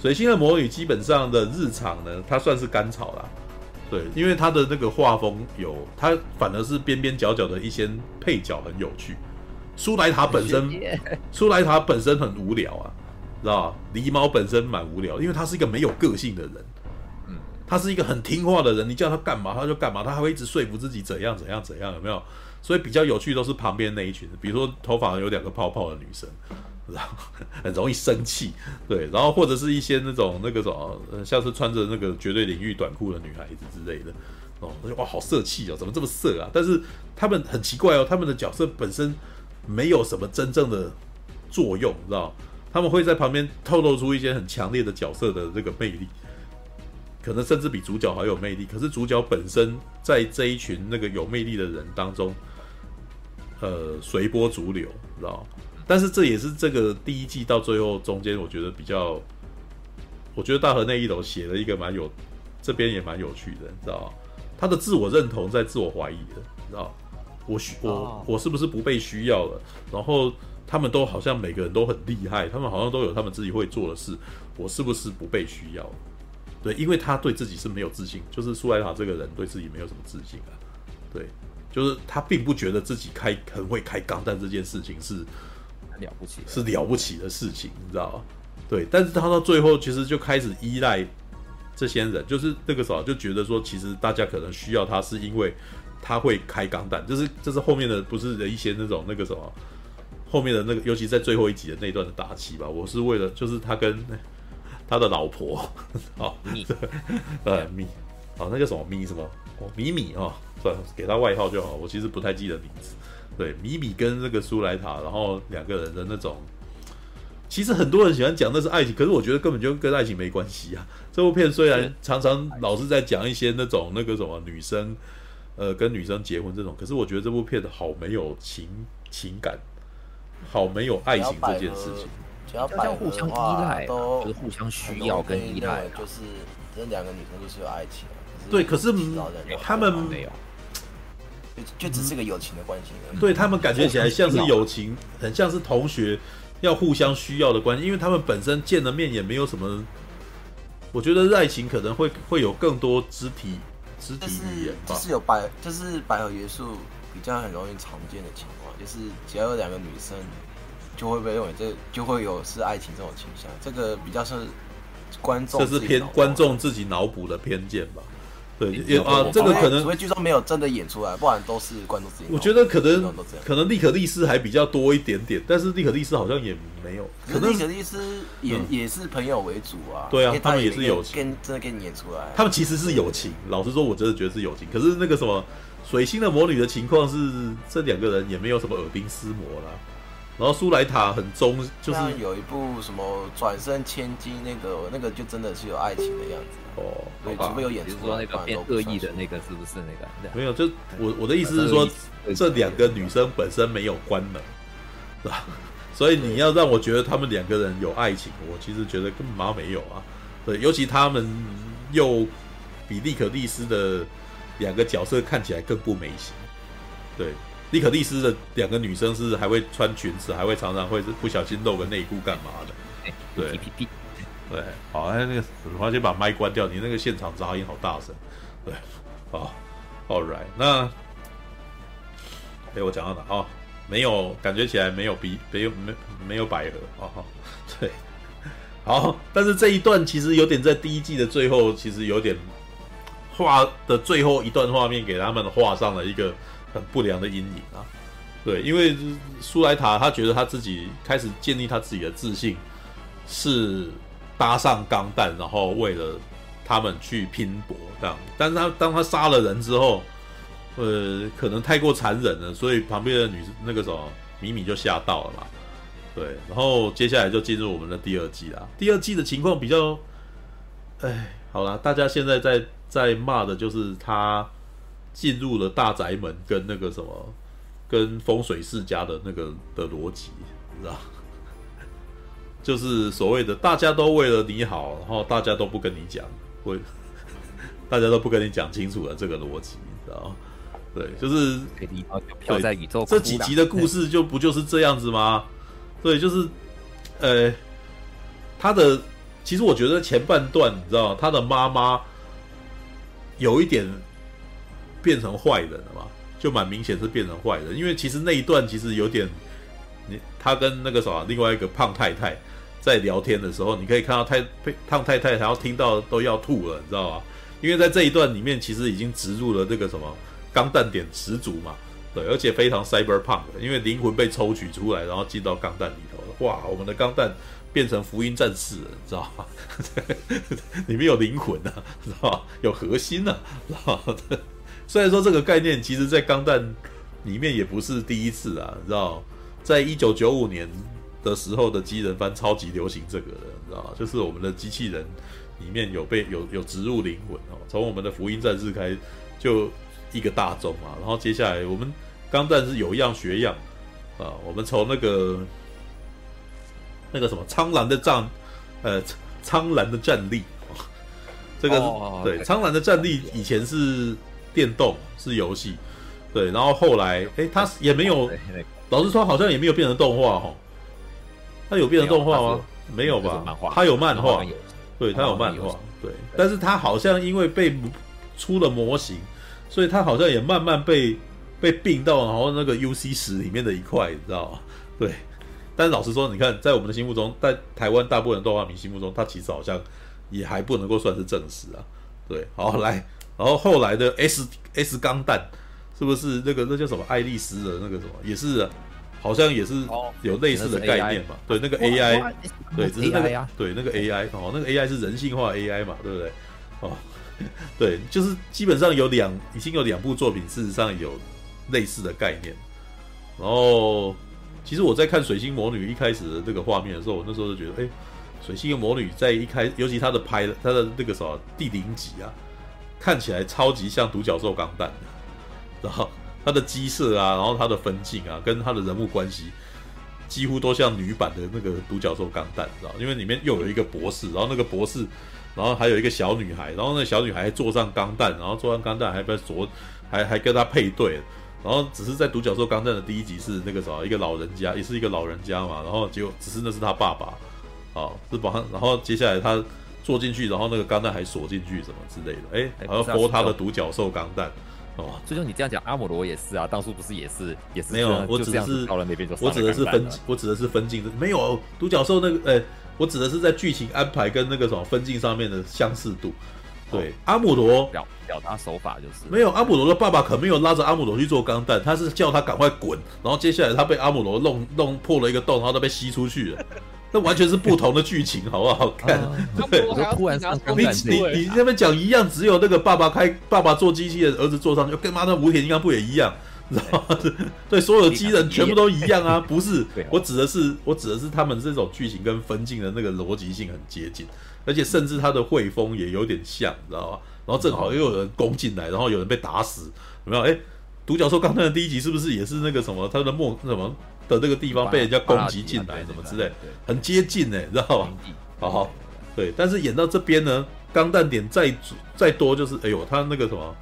水星的魔女基本上的日常呢，它算是甘草啦，对，因为它的那个画风有，它反而是边边角角的一些配角很有趣。苏莱塔本身，苏莱塔本身很无聊啊，知道吧？狸猫本身蛮无聊，因为他是一个没有个性的人，嗯，他是一个很听话的人，你叫他干嘛他就干嘛，他还会一直说服自己怎样怎样怎样，有没有？所以比较有趣都是旁边那一群，比如说头发有两个泡泡的女生，然后很容易生气，对，然后或者是一些那种那个什么，像是穿着那个绝对领域短裤的女孩子之类的，哦，哇，好色气哦，怎么这么色啊？但是他们很奇怪哦，他们的角色本身没有什么真正的作用，你知道？他们会在旁边透露出一些很强烈的角色的这个魅力，可能甚至比主角还有魅力。可是主角本身在这一群那个有魅力的人当中，呃，随波逐流，知道？但是这也是这个第一季到最后中间，我觉得比较，我觉得大河内一楼写了一个蛮有，这边也蛮有趣的，你知道？他的自我认同在自我怀疑的，你知道？我需我我是不是不被需要了？然后。他们都好像每个人都很厉害，他们好像都有他们自己会做的事。我是不是不被需要？对，因为他对自己是没有自信，就是苏莱塔这个人对自己没有什么自信啊。对，就是他并不觉得自己开很会开钢弹这件事情是了不起，是了不起的事情，你知道吗？对，但是他到最后其实就开始依赖这些人，就是那个时候就觉得说，其实大家可能需要他，是因为他会开钢弹，就是这是后面的不是的一些那种那个什么。后面的那个，尤其在最后一集的那段的打戏吧，我是为了就是他跟他的老婆，哦，米，呃，米，哦，那叫什么米什么？哦，米米啊，算了，给他外号就好。我其实不太记得名字。对，米米跟那个苏莱塔，然后两个人的那种，其实很多人喜欢讲那是爱情，可是我觉得根本就跟爱情没关系啊。这部片虽然常常老是在讲一些那种那个什么女生，呃，跟女生结婚这种，可是我觉得这部片好没有情情感。好没有爱情这件事情，只要互相依赖，都就是互相需要跟依赖，就是这两个女生就是有爱情。对，可是他们没有，就就只是个友情的关系。对他们感觉起来像是友情，很像是同学要互相需要的关系，因为他们本身见了面也没有什么。我觉得爱情可能会会有更多肢体肢体语言吧，就是有百，就是百合元素比较很容易常见的情况。就是只要有两个女生，就会被认为这就会有是爱情这种倾向。这个比较是观众，这是偏观众自己脑补的偏见吧？对，也啊，这个可能除非剧中没有真的演出来，不然都是观众自己。我觉得可能可能利可利斯还比较多一点点，但是利可利斯好像也没有。可能利可利斯也也是朋友为主啊。对啊，他们也是友情，跟真的给你演出来。他们其实是友情，老实说，我真的觉得是友情。可是那个什么。水星的魔女的情况是，这两个人也没有什么耳鬓厮磨啦。然后苏莱塔很忠，就是有一部什么转身千金，那个那个就真的是有爱情的样子哦。对，除非有演出说那个变恶意的那个，是不是那个？没有，就我我的意思是说，这两个女生本身没有关门，是吧？所以你要让我觉得他们两个人有爱情，我其实觉得根本嘛没有啊。对，尤其他们又比利可利斯的。两个角色看起来更不美型，对，利可利斯的两个女生是还会穿裙子，还会常常会是不小心露个内裤干嘛的，对，对，好，那个我要先把麦关掉，你那个现场杂音好大声，对，好，All right，那，哎，我讲到哪啊？没有，感觉起来没有比没有没没有百合啊，对，好，但是这一段其实有点在第一季的最后，其实有点。画的最后一段画面给他们画上了一个很不良的阴影啊，对，因为苏莱塔他觉得他自己开始建立他自己的自信，是搭上钢弹，然后为了他们去拼搏这样。但是他当他杀了人之后，呃，可能太过残忍了，所以旁边的女那个什么米米就吓到了嘛，对，然后接下来就进入我们的第二季啦。第二季的情况比较，哎，好啦，大家现在在。在骂的就是他进入了大宅门，跟那个什么，跟风水世家的那个的逻辑，你知道？就是所谓的大家都为了你好，然后大家都不跟你讲，会 大家都不跟你讲清楚的这个逻辑，你知道？对，就是飘在宇宙。这几集的故事就不就是这样子吗？对，就是，呃，他的其实我觉得前半段你知道，他的妈妈。有一点变成坏人了嘛，就蛮明显是变成坏人，因为其实那一段其实有点，你他跟那个什么另外一个胖太太在聊天的时候，你可以看到太胖太太，然后听到都要吐了，你知道吗？因为在这一段里面，其实已经植入了这个什么钢弹点十足嘛，对，而且非常 cyberpunk，因为灵魂被抽取出来，然后进到钢弹里头。哇，我们的钢弹变成福音战士了，你知道吗？里面有灵魂啊，知道吧？有核心啊，知道吗？虽然说这个概念，其实在钢弹里面也不是第一次啊，你知道，在一九九五年的时候的机人番超级流行这个的，你知道吗？就是我们的机器人。里面有被有有植入灵魂哦，从我们的福音战士开就一个大众嘛，然后接下来我们钢弹是有样学样啊，我们从那个那个什么苍蓝的战呃苍蓝的战力，这个对苍蓝的战力以前是电动是游戏，对，然后后来哎它也没有，老实说好像也没有变成动画哈，它有变成动画吗？没有吧，它有漫画。对，他有漫画，对，但是他好像因为被出了模型，所以他好像也慢慢被被并到然后那个 UC 十里面的一块，你知道吗？对，但是老实说，你看在我们的心目中，在台湾大部分动画迷心目中，他其实好像也还不能够算是正史啊。对，好来，然后后来的 S S 钢弹是不是那个那叫什么爱丽丝的那个什么也是啊？好像也是有类似的概念嘛，对，那个 AI，对，只是那个，对，那个 AI，哦，那个 AI 是人性化 AI 嘛，对不对？哦，对，就是基本上有两，已经有两部作品，事实上有类似的概念。然后，其实我在看《水星魔女》一开始的这个画面的时候，我那时候就觉得，哎，水星的魔女在一开，尤其她的拍的，她的那个什么第零集啊，看起来超级像独角兽钢弹的，然后。他的机设啊，然后他的分镜啊，跟他的人物关系，几乎都像女版的那个独角兽钢弹，知道？因为里面又有一个博士，然后那个博士，然后还有一个小女孩，然后那小女孩还坐上钢弹，然后坐上钢弹还被锁，还还跟他配对，然后只是在独角兽钢弹的第一集是那个什么一个老人家，也是一个老人家嘛，然后结果只是那是他爸爸，啊，是把他，然后接下来他坐进去，然后那个钢弹还锁进去什么之类的，哎，还要播他的独角兽钢弹。哦，就像你这样讲，阿姆罗也是啊，当初不是也是也是没有，我指的是到了那边就我指的是分，我指的是分镜，没有独角兽那个，呃，我指的是在剧情安排跟那个什么分镜上面的相似度。对，阿姆罗表表达手法就是没有，阿姆罗的爸爸可没有拉着阿姆罗去做钢弹，他是叫他赶快滚，然后接下来他被阿姆罗弄弄破了一个洞，然后他被吸出去了。那完全是不同的剧情，好不好看？对，突然你你你那边讲一样，只有那个爸爸开爸爸做机器人，儿子坐上去，跟妈的无铁金刚不也一样？你知道吗？对，所有的机人全部都一样啊！不是，我指的是我指的是他们这种剧情跟分镜的那个逻辑性很接近，而且甚至他的绘风也有点像，你知道吧？然后正好又有人攻进来，然后有人被打死，有没有？哎，独角兽钢弹的第一集是不是也是那个什么？他的末什么？的这个地方被人家攻击进来，什么之类，很接近呢，你知道吧？好好，对，但是演到这边呢，钢弹点再再多就是，哎呦，他那个什么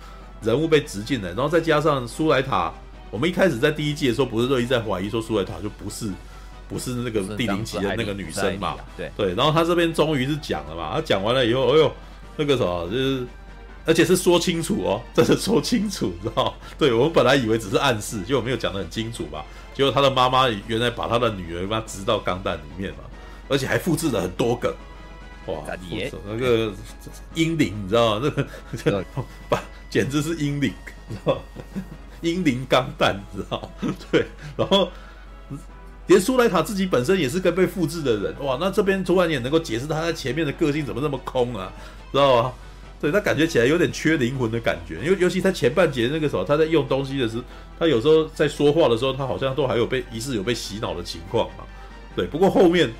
人物被植进来，然后再加上苏莱塔，我们一开始在第一季的时候，不是都一直在怀疑说苏莱塔就不是不是那个第零集的那个女生嘛？对对，然后他这边终于是讲了嘛，他讲完了以后，哎呦，那个什么就是，而且是说清楚哦，真的说清楚，知道？对，我们本来以为只是暗示，结果没有讲得很清楚吧。结果他的妈妈原来把他的女儿把他植到钢弹里面嘛，而且还复制了很多个，哇，那个英灵你知道吗？那个把简直是英灵，你知道英灵钢弹你知道对，然后连苏莱塔自己本身也是个被复制的人，哇，那这边突然也能够解释他在前面的个性怎么那么空啊，知道吗？对，他感觉起来有点缺灵魂的感觉，因为尤其他前半节那个时候，他在用东西的时候，他有时候在说话的时候，他好像都还有被疑似有被洗脑的情况嘛。对，不过后面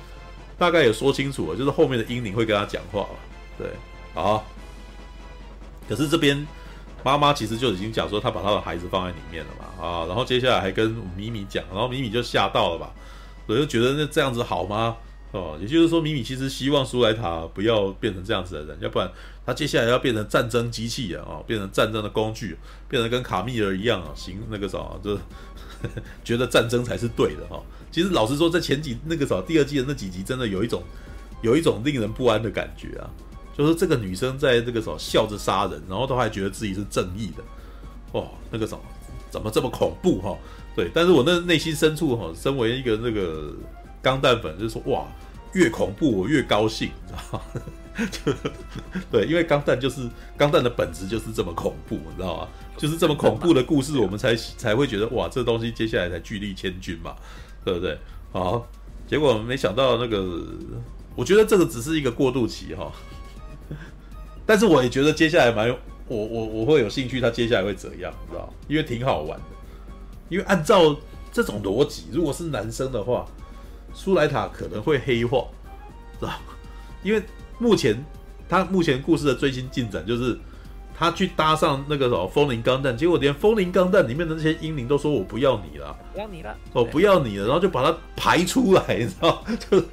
大概也说清楚了，就是后面的英灵会跟他讲话了。对，好。可是这边妈妈其实就已经讲说，他把他的孩子放在里面了嘛，啊，然后接下来还跟米米讲，然后米米就吓到了吧，我就觉得那这样子好吗？哦，也就是说，米米其实希望苏莱塔不要变成这样子的人，要不然他接下来要变成战争机器人啊，变成战争的工具，变成跟卡密尔一样啊，行那个啥，就是 觉得战争才是对的哈。其实老实说，在前几那个啥第二季的那几集，真的有一种有一种令人不安的感觉啊，就是这个女生在这个时候笑着杀人，然后都还觉得自己是正义的，哦，那个什么怎么这么恐怖哈？对，但是我那内心深处哈，身为一个那个。钢弹粉就是说哇，越恐怖我越高兴，你知道吗？就 对，因为钢弹就是钢弹的本质就是这么恐怖，你知道吗？就是这么恐怖的故事，我们才才会觉得哇，这东西接下来才巨力千钧嘛，对不对？好，结果没想到那个，我觉得这个只是一个过渡期哈。但是我也觉得接下来蛮有，我我我会有兴趣，他接下来会怎样，你知道？因为挺好玩的，因为按照这种逻辑，如果是男生的话，苏莱塔可能会黑化，知道？因为目前他目前故事的最新进展就是他去搭上那个什么风铃钢弹，结果连风铃钢弹里面的那些英灵都说我不要你了，不要你了，我不要你了，然后就把它排出来，你知道？就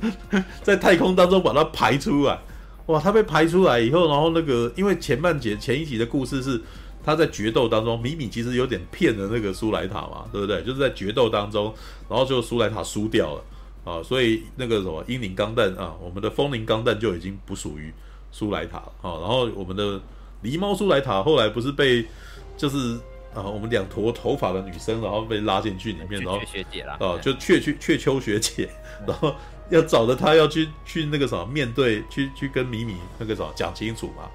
在太空当中把它排出来。哇，他被排出来以后，然后那个，因为前半节前一集的故事是他在决斗当中，米米其实有点骗了那个苏莱塔嘛，对不对？就是在决斗当中，然后就苏莱塔输掉了啊，所以那个什么英灵钢弹啊，我们的风灵钢弹就已经不属于苏莱塔了啊。然后我们的狸猫苏莱塔后来不是被就是啊，我们两坨头发的女生，然后被拉进去里面，然后学姐啦，啊，就雀雀雀秋学姐，然后。要找的她要去去那个什么面对去去跟米米那个什么讲清楚嘛，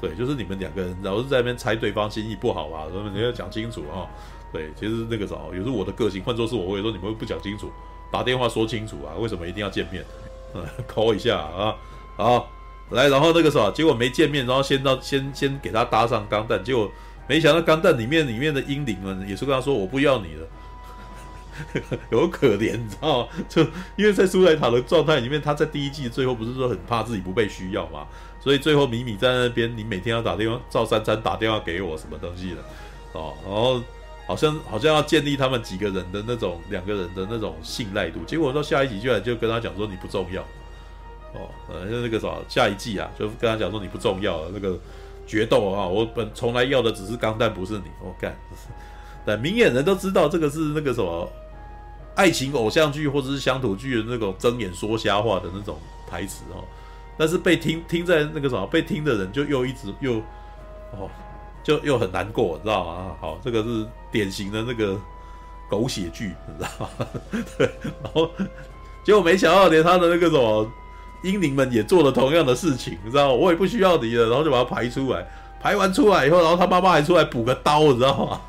对，就是你们两个人老是在那边猜对方心意不好啊，所以你要讲清楚啊，对，其实那个什么也是我的个性，换作是我会说你们会不讲清楚，打电话说清楚啊，为什么一定要见面？嗯，call 一下啊，好，来，然后那个什么结果没见面，然后先到先先给他搭上钢弹，结果没想到钢弹里面里面的英灵们也是跟他说我不要你了。有可怜，你知道吗？就因为在苏莱塔的状态里面，他在第一季最后不是说很怕自己不被需要嘛，所以最后米米在那边，你每天要打电话，赵珊珊打电话给我什么东西的哦，然后好像好像要建立他们几个人的那种两个人的那种信赖度，结果到下一集居然就跟他讲说你不重要。哦，呃，就那个什么下一季啊，就跟他讲说你不重要了，那个决斗啊，我本从来要的只是钢弹，不是你，我、干，但明眼人都知道这个是那个什么。爱情偶像剧或者是乡土剧的那种睁眼说瞎话的那种台词哦，但是被听听在那个什么被听的人就又一直又哦，就又很难过，知道吗？好，这个是典型的那个狗血剧，你知道吗？对，然后结果没想到连他的那个什么英灵们也做了同样的事情，你知道吗？我也不需要你了，然后就把他排出来，排完出来以后，然后他妈妈还出来补个刀，你知道吗？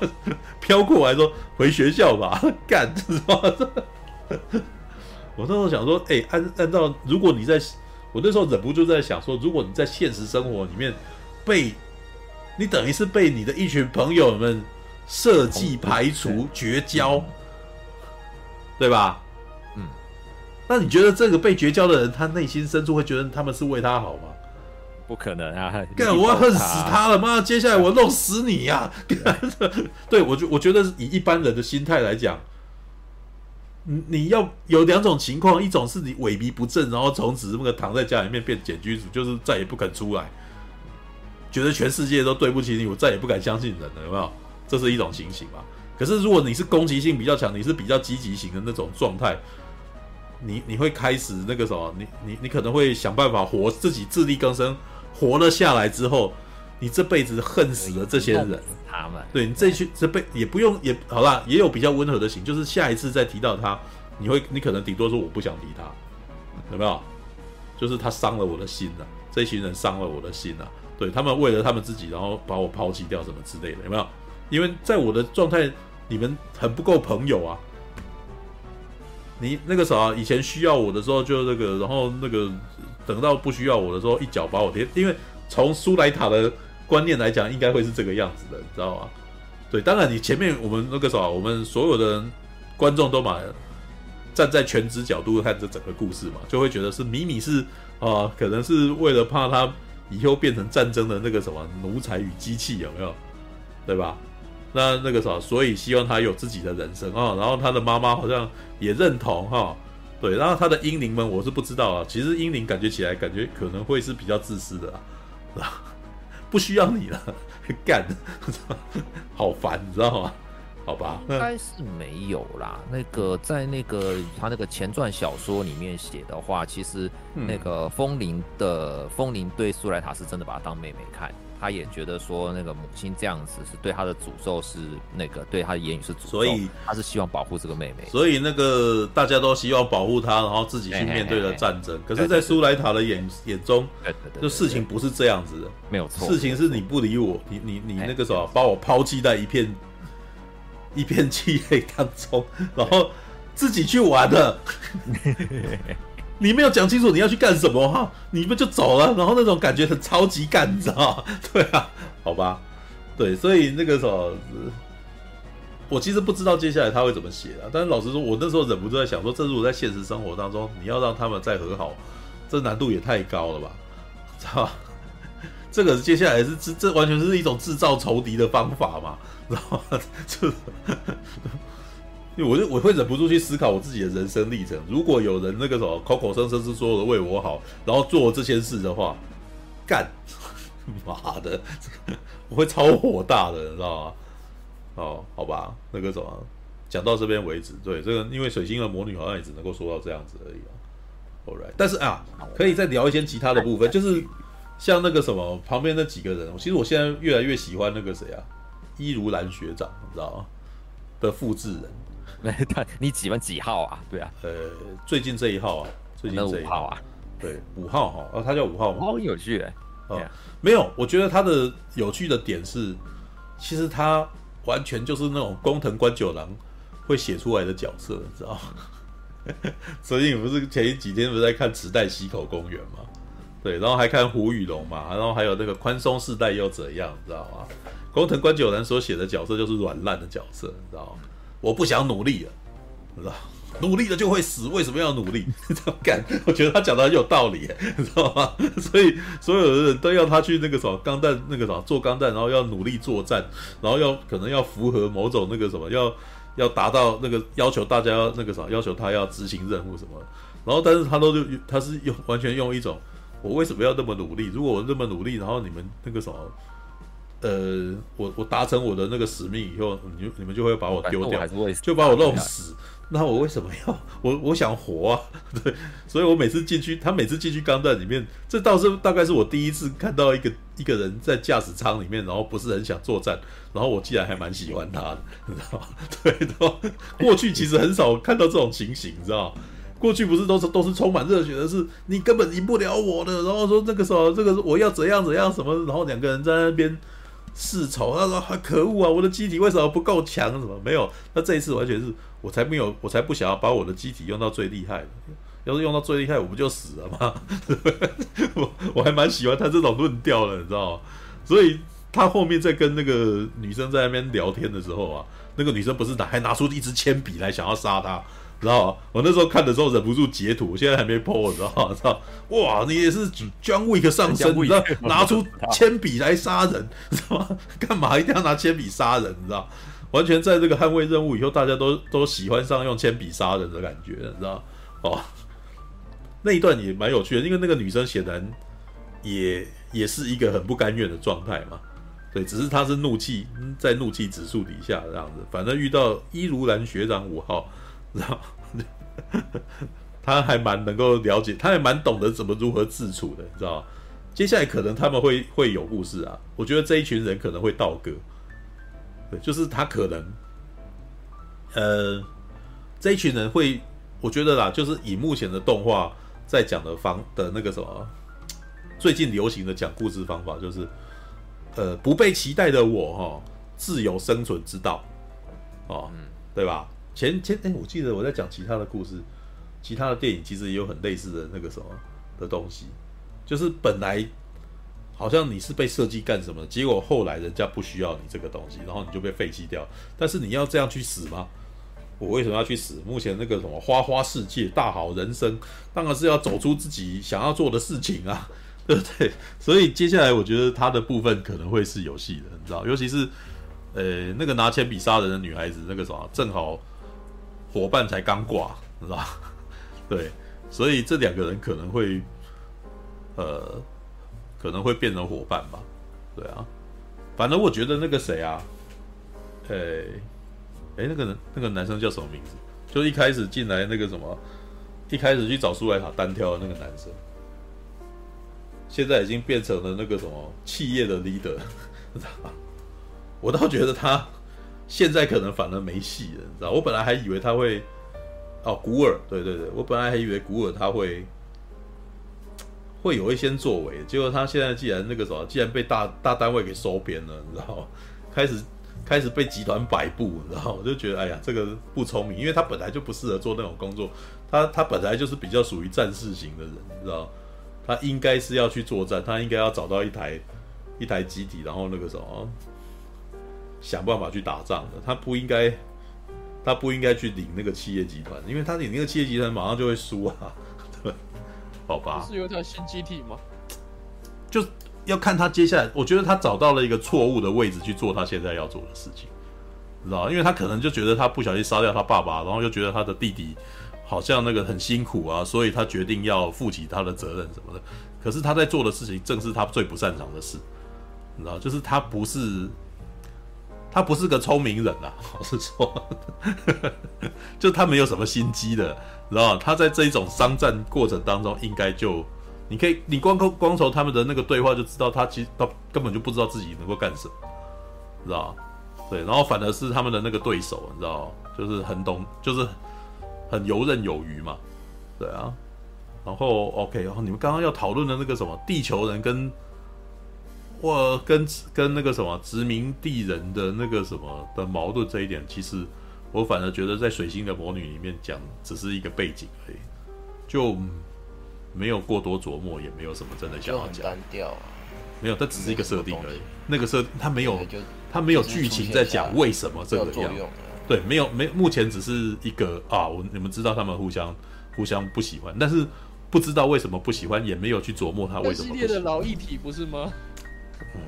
飘过来说回学校吧，干是吧？我那时候想说，哎、按按照如果你在，我那时候忍不住在想说，如果你在现实生活里面被你等于是被你的一群朋友们设计排除绝交，对吧？嗯，那你觉得这个被绝交的人，他内心深处会觉得他们是为他好吗？不可能啊！干，我要恨死他了！妈，接下来我弄死你呀、啊！对，我觉我觉得以一般人的心态来讲，你你要有两种情况，一种是你萎靡不振，然后从此那个躺在家里面变简居族，就是再也不肯出来，觉得全世界都对不起你，我再也不敢相信人了，有没有？这是一种情形嘛。可是如果你是攻击性比较强，你是比较积极型的那种状态。你你会开始那个什么？你你你可能会想办法活自己自力更生，活了下来之后，你这辈子恨死了这些人。他们对你这去这辈也不用也好啦，也有比较温和的型，就是下一次再提到他，你会你可能顶多说我不想提他，有没有？就是他伤了我的心了，这群人伤了我的心了。对他们为了他们自己，然后把我抛弃掉什么之类的，有没有？因为在我的状态，你们很不够朋友啊。你那个啥，以前需要我的时候就那个，然后那个等到不需要我的时候，一脚把我踢。因为从苏莱塔的观念来讲，应该会是这个样子的，你知道吗？对，当然你前面我们那个啥，我们所有的人观众都嘛站在全知角度看这整个故事嘛，就会觉得是米米是啊、可能是为了怕他以后变成战争的那个什么奴才与机器，有没有？对吧？那那个啥，所以希望他有自己的人生啊、然后他的妈妈好像也认同哈、对。然后他的英灵们，我是不知道啊。其实英灵感觉起来，感觉可能会是比较自私的啊，不需要你了，干，好烦，你知道吗？好吧，应该是没有啦。那个在那个他那个前传小说里面写的话，其实那个风铃的风铃对苏莱塔是真的把她当妹妹看，他也觉得说那个母亲这样子是对他的诅咒，是那个对他的言语是诅咒，所以他是希望保护这个妹妹。所以那个大家都希望保护她，然后自己去面对了战争。可是，在苏莱塔的眼眼中，就事情不是这样子的，没有错。事情是你不理我，你你你那个什么，把我抛弃在一片。一片漆黑当中，然后自己去玩了。你没有讲清楚你要去干什么哈，你们就走了，然后那种感觉很超级知道吗？对啊，好吧，对，所以那个时候，我其实不知道接下来他会怎么写啊。但是老实说，我那时候忍不住在想说，这如果在现实生活当中，你要让他们再和好，这难度也太高了吧？知道吧？这个接下来是这这完全是一种制造仇敌的方法嘛？然后 就，因为我就我会忍不住去思考我自己的人生历程。如果有人那个什么口口声声是说的为我好，然后做这些事的话，干，妈的，我会超火大的，你知道吗？哦，好吧，那个什么，讲到这边为止。对，这个因为水星的魔女好像也只能够说到这样子而已啊。Alright，但是啊，可以再聊一些其他的部分，就是像那个什么旁边那几个人，其实我现在越来越喜欢那个谁啊。伊如兰学长，你知道吗？的复制人，没他，你几分几号啊？对啊，呃，最近这一号啊，最近这一号啊，对，五号哈，哦，他叫五号吗？好有趣哎，哦，没有，我觉得他的有趣的点是，其实他完全就是那种工藤官九郎会写出来的角色，你知道吗？所以你不是前几天不是在看池袋西口公园吗？对，然后还看胡雨龙嘛，然后还有那个宽松世代又怎样，你知道吗？工藤官九郎所写的角色就是软烂的角色，你知道吗？我不想努力了，你知道努力了就会死，为什么要努力？你这样干，我觉得他讲的很有道理，你知道吗？所以所有的人都要他去那个什么钢弹，那个什么做钢弹，然后要努力作战，然后要可能要符合某种那个什么，要要达到那个要求，大家要那个什么要求他要执行任务什么，然后但是他都就他是用完全用一种我为什么要那么努力？如果我那么努力，然后你们那个什么。呃，我我达成我的那个使命以后，你就你们就会把我丢掉，就把我弄死。那我为什么要我我想活啊？对，所以我每次进去，他每次进去钢弹里面，这倒是大概是我第一次看到一个一个人在驾驶舱里面，然后不是很想作战，然后我竟然还蛮喜欢他的，你知道吗？对，然后过去其实很少看到这种情形，你知道吗？过去不是都是都是充满热血的，是你根本赢不了我的，然后说那个时候这个我要怎样怎样什么，然后两个人在那边。世仇，他说还可恶啊！我的机体为什么不够强？什么没有？那这一次完全是我才没有，我才不想要把我的机体用到最厉害的。要是用到最厉害，我不就死了吗？我 我还蛮喜欢他这种论调的，你知道吗？所以他后面在跟那个女生在那边聊天的时候啊，那个女生不是拿还拿出一支铅笔来想要杀他。知道吗？我那时候看的时候忍不住截图，现在还没 po，知道吗？知道？哇，你也是 John Wick 上身，你知道？拿出铅笔来杀人，知道吗？干嘛一定要拿铅笔杀人？你知道？完全在这个捍卫任务以后，大家都都喜欢上用铅笔杀人的感觉，你知道？哦，那一段也蛮有趣的，因为那个女生显然也也是一个很不甘愿的状态嘛。对，只是她是怒气在怒气指数底下这样子，反正遇到伊如兰学长五号。然后他还蛮能够了解，他还蛮懂得怎么如何自处的，你知道吗？接下来可能他们会会有故事啊，我觉得这一群人可能会倒戈，对，就是他可能，呃，这一群人会，我觉得啦，就是以目前的动画在讲的方的那个什么，最近流行的讲故事方法，就是，呃，不被期待的我哈，自由生存之道，哦，对吧？前前哎，我记得我在讲其他的故事，其他的电影其实也有很类似的那个什么的东西，就是本来好像你是被设计干什么，结果后来人家不需要你这个东西，然后你就被废弃掉。但是你要这样去死吗？我为什么要去死？目前那个什么花花世界大好人生，当然是要走出自己想要做的事情啊，对不对？所以接下来我觉得他的部分可能会是有戏的，你知道，尤其是呃那个拿铅笔杀人的女孩子，那个什么正好。伙伴才刚挂，知道吧？对，所以这两个人可能会，呃，可能会变成伙伴吧。对啊，反正我觉得那个谁啊，诶、欸，哎，那个人那个男生叫什么名字？就一开始进来那个什么，一开始去找苏莱塔单挑的那个男生，现在已经变成了那个什么企业的 leader。我倒觉得他现在可能反而没戏了，你知道？我本来还以为他会，哦，古尔，对对对，我本来还以为古尔他会会有一些作为，结果他现在既然那个什么，既然被大大单位给收编了，你知道？开始。开始被集团摆布，你知道我就觉得，哎呀，这个不聪明，因为他本来就不适合做那种工作，他他本来就是比较属于战士型的人，你知道，他应该是要去作战，他应该要找到一台一台机体，然后那个什么，想办法去打仗的，他不应该，他不应该去领那个企业集团，因为他领那个企业集团马上就会输啊，对，好吧？是有一条新机体吗？就。要看他接下来，我觉得他找到了一个错误的位置去做他现在要做的事情，知道？因为他可能就觉得他不小心杀掉他爸爸，然后又觉得他的弟弟好像那个很辛苦啊，所以他决定要负起他的责任什么的。可是他在做的事情正是他最不擅长的事，你知道？就是他不是他不是个聪明人啊，我是说，就他没有什么心机的，知道？他在这一种商战过程当中应该就。你可以，你光光光从他们的那个对话就知道，他其实他根本就不知道自己能够干什么，知道对，然后反而是他们的那个对手，你知道就是很懂，就是很游刃有余嘛，对啊。然后 OK，然后你们刚刚要讨论的那个什么地球人跟，我跟跟那个什么殖民地人的那个什么的矛盾这一点，其实我反而觉得在水星的魔女里面讲只是一个背景而已，就。没有过多琢磨，也没有什么真的想要讲。单调啊，没有，它只是一个设定而已。那个设，它没有，它没有剧情在讲为什么这个样。对，没有，没，目前只是一个啊，我你们知道他们互相互相不喜欢，但是不知道为什么不喜欢，也没有去琢磨他为什么不喜欢。系列的老议题不是吗？嗯，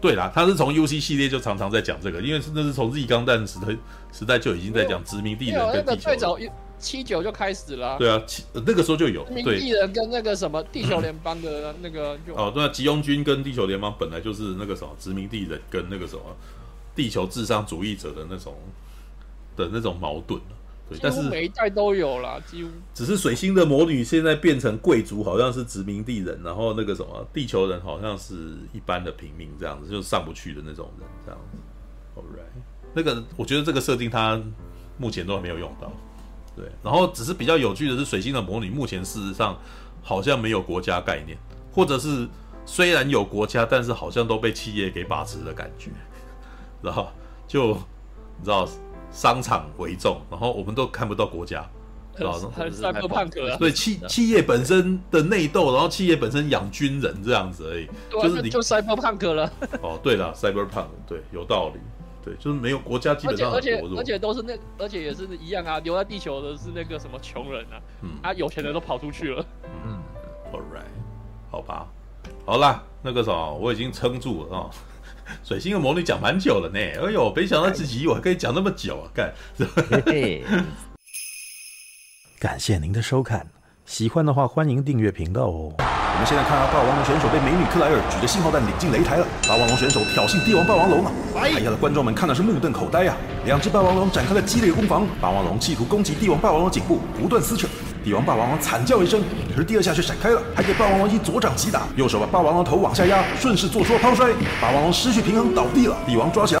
对啦，他是从 UC 系列就常常在讲这个，因为那是从 Z 钢弹时代时代就已经在讲殖民地人跟地球人。七九就开始了，对啊，七那个时候就有，殖民地人跟那个什么地球联邦的那个就哦，对啊，急佣军跟地球联邦本来就是那个什么殖民地人跟那个什么地球至上主义者的那种的那种矛盾，对，但是每一代都有啦，几乎只是水星的魔女现在变成贵族，好像是殖民地人，然后那个什么地球人好像是一般的平民这样子，就是上不去的那种人这样子。Alright，那个我觉得这个设定它目前都还没有用到。对，然后只是比较有趣的是，水星的魔女目前事实上好像没有国家概念，或者是虽然有国家，但是好像都被企业给把持的感觉，然后就你知道商场为重，然后我们都看不到国家，知道吗？很赛博朋克啊！对，企企业本身的内斗，然后企业本身养军人这样子而已，就是你就赛博朋克了。哦，对了，Cyberpunk，对，有道理。对，就是没有国家，基本上而且而且，而且都是那，而且也是一样啊。留在地球的是那个什么穷人啊，嗯，啊，有钱人都跑出去了。嗯，All right，好吧，好啦，那个什么，我已经撑住了啊。水星的魔女讲蛮久了呢，哎呦，没想到自己我还可以讲那么久啊，干。感谢您的收看，喜欢的话欢迎订阅频道哦。我们现在看到霸王龙选手被美女克莱尔举着信号弹领进擂台了。霸王龙选手挑衅帝王霸王龙啊！哎呀的观众们看的是目瞪口呆啊！两只霸王龙展开了激烈攻防，霸王龙企图攻击帝王霸王龙颈部，不断撕扯。帝王霸王龙惨叫一声，可是第二下却闪开了，还给霸王龙一左掌击打，右手把霸王龙头往下压，顺势做出了抛摔。霸王龙失去平衡倒地了，帝王抓起来。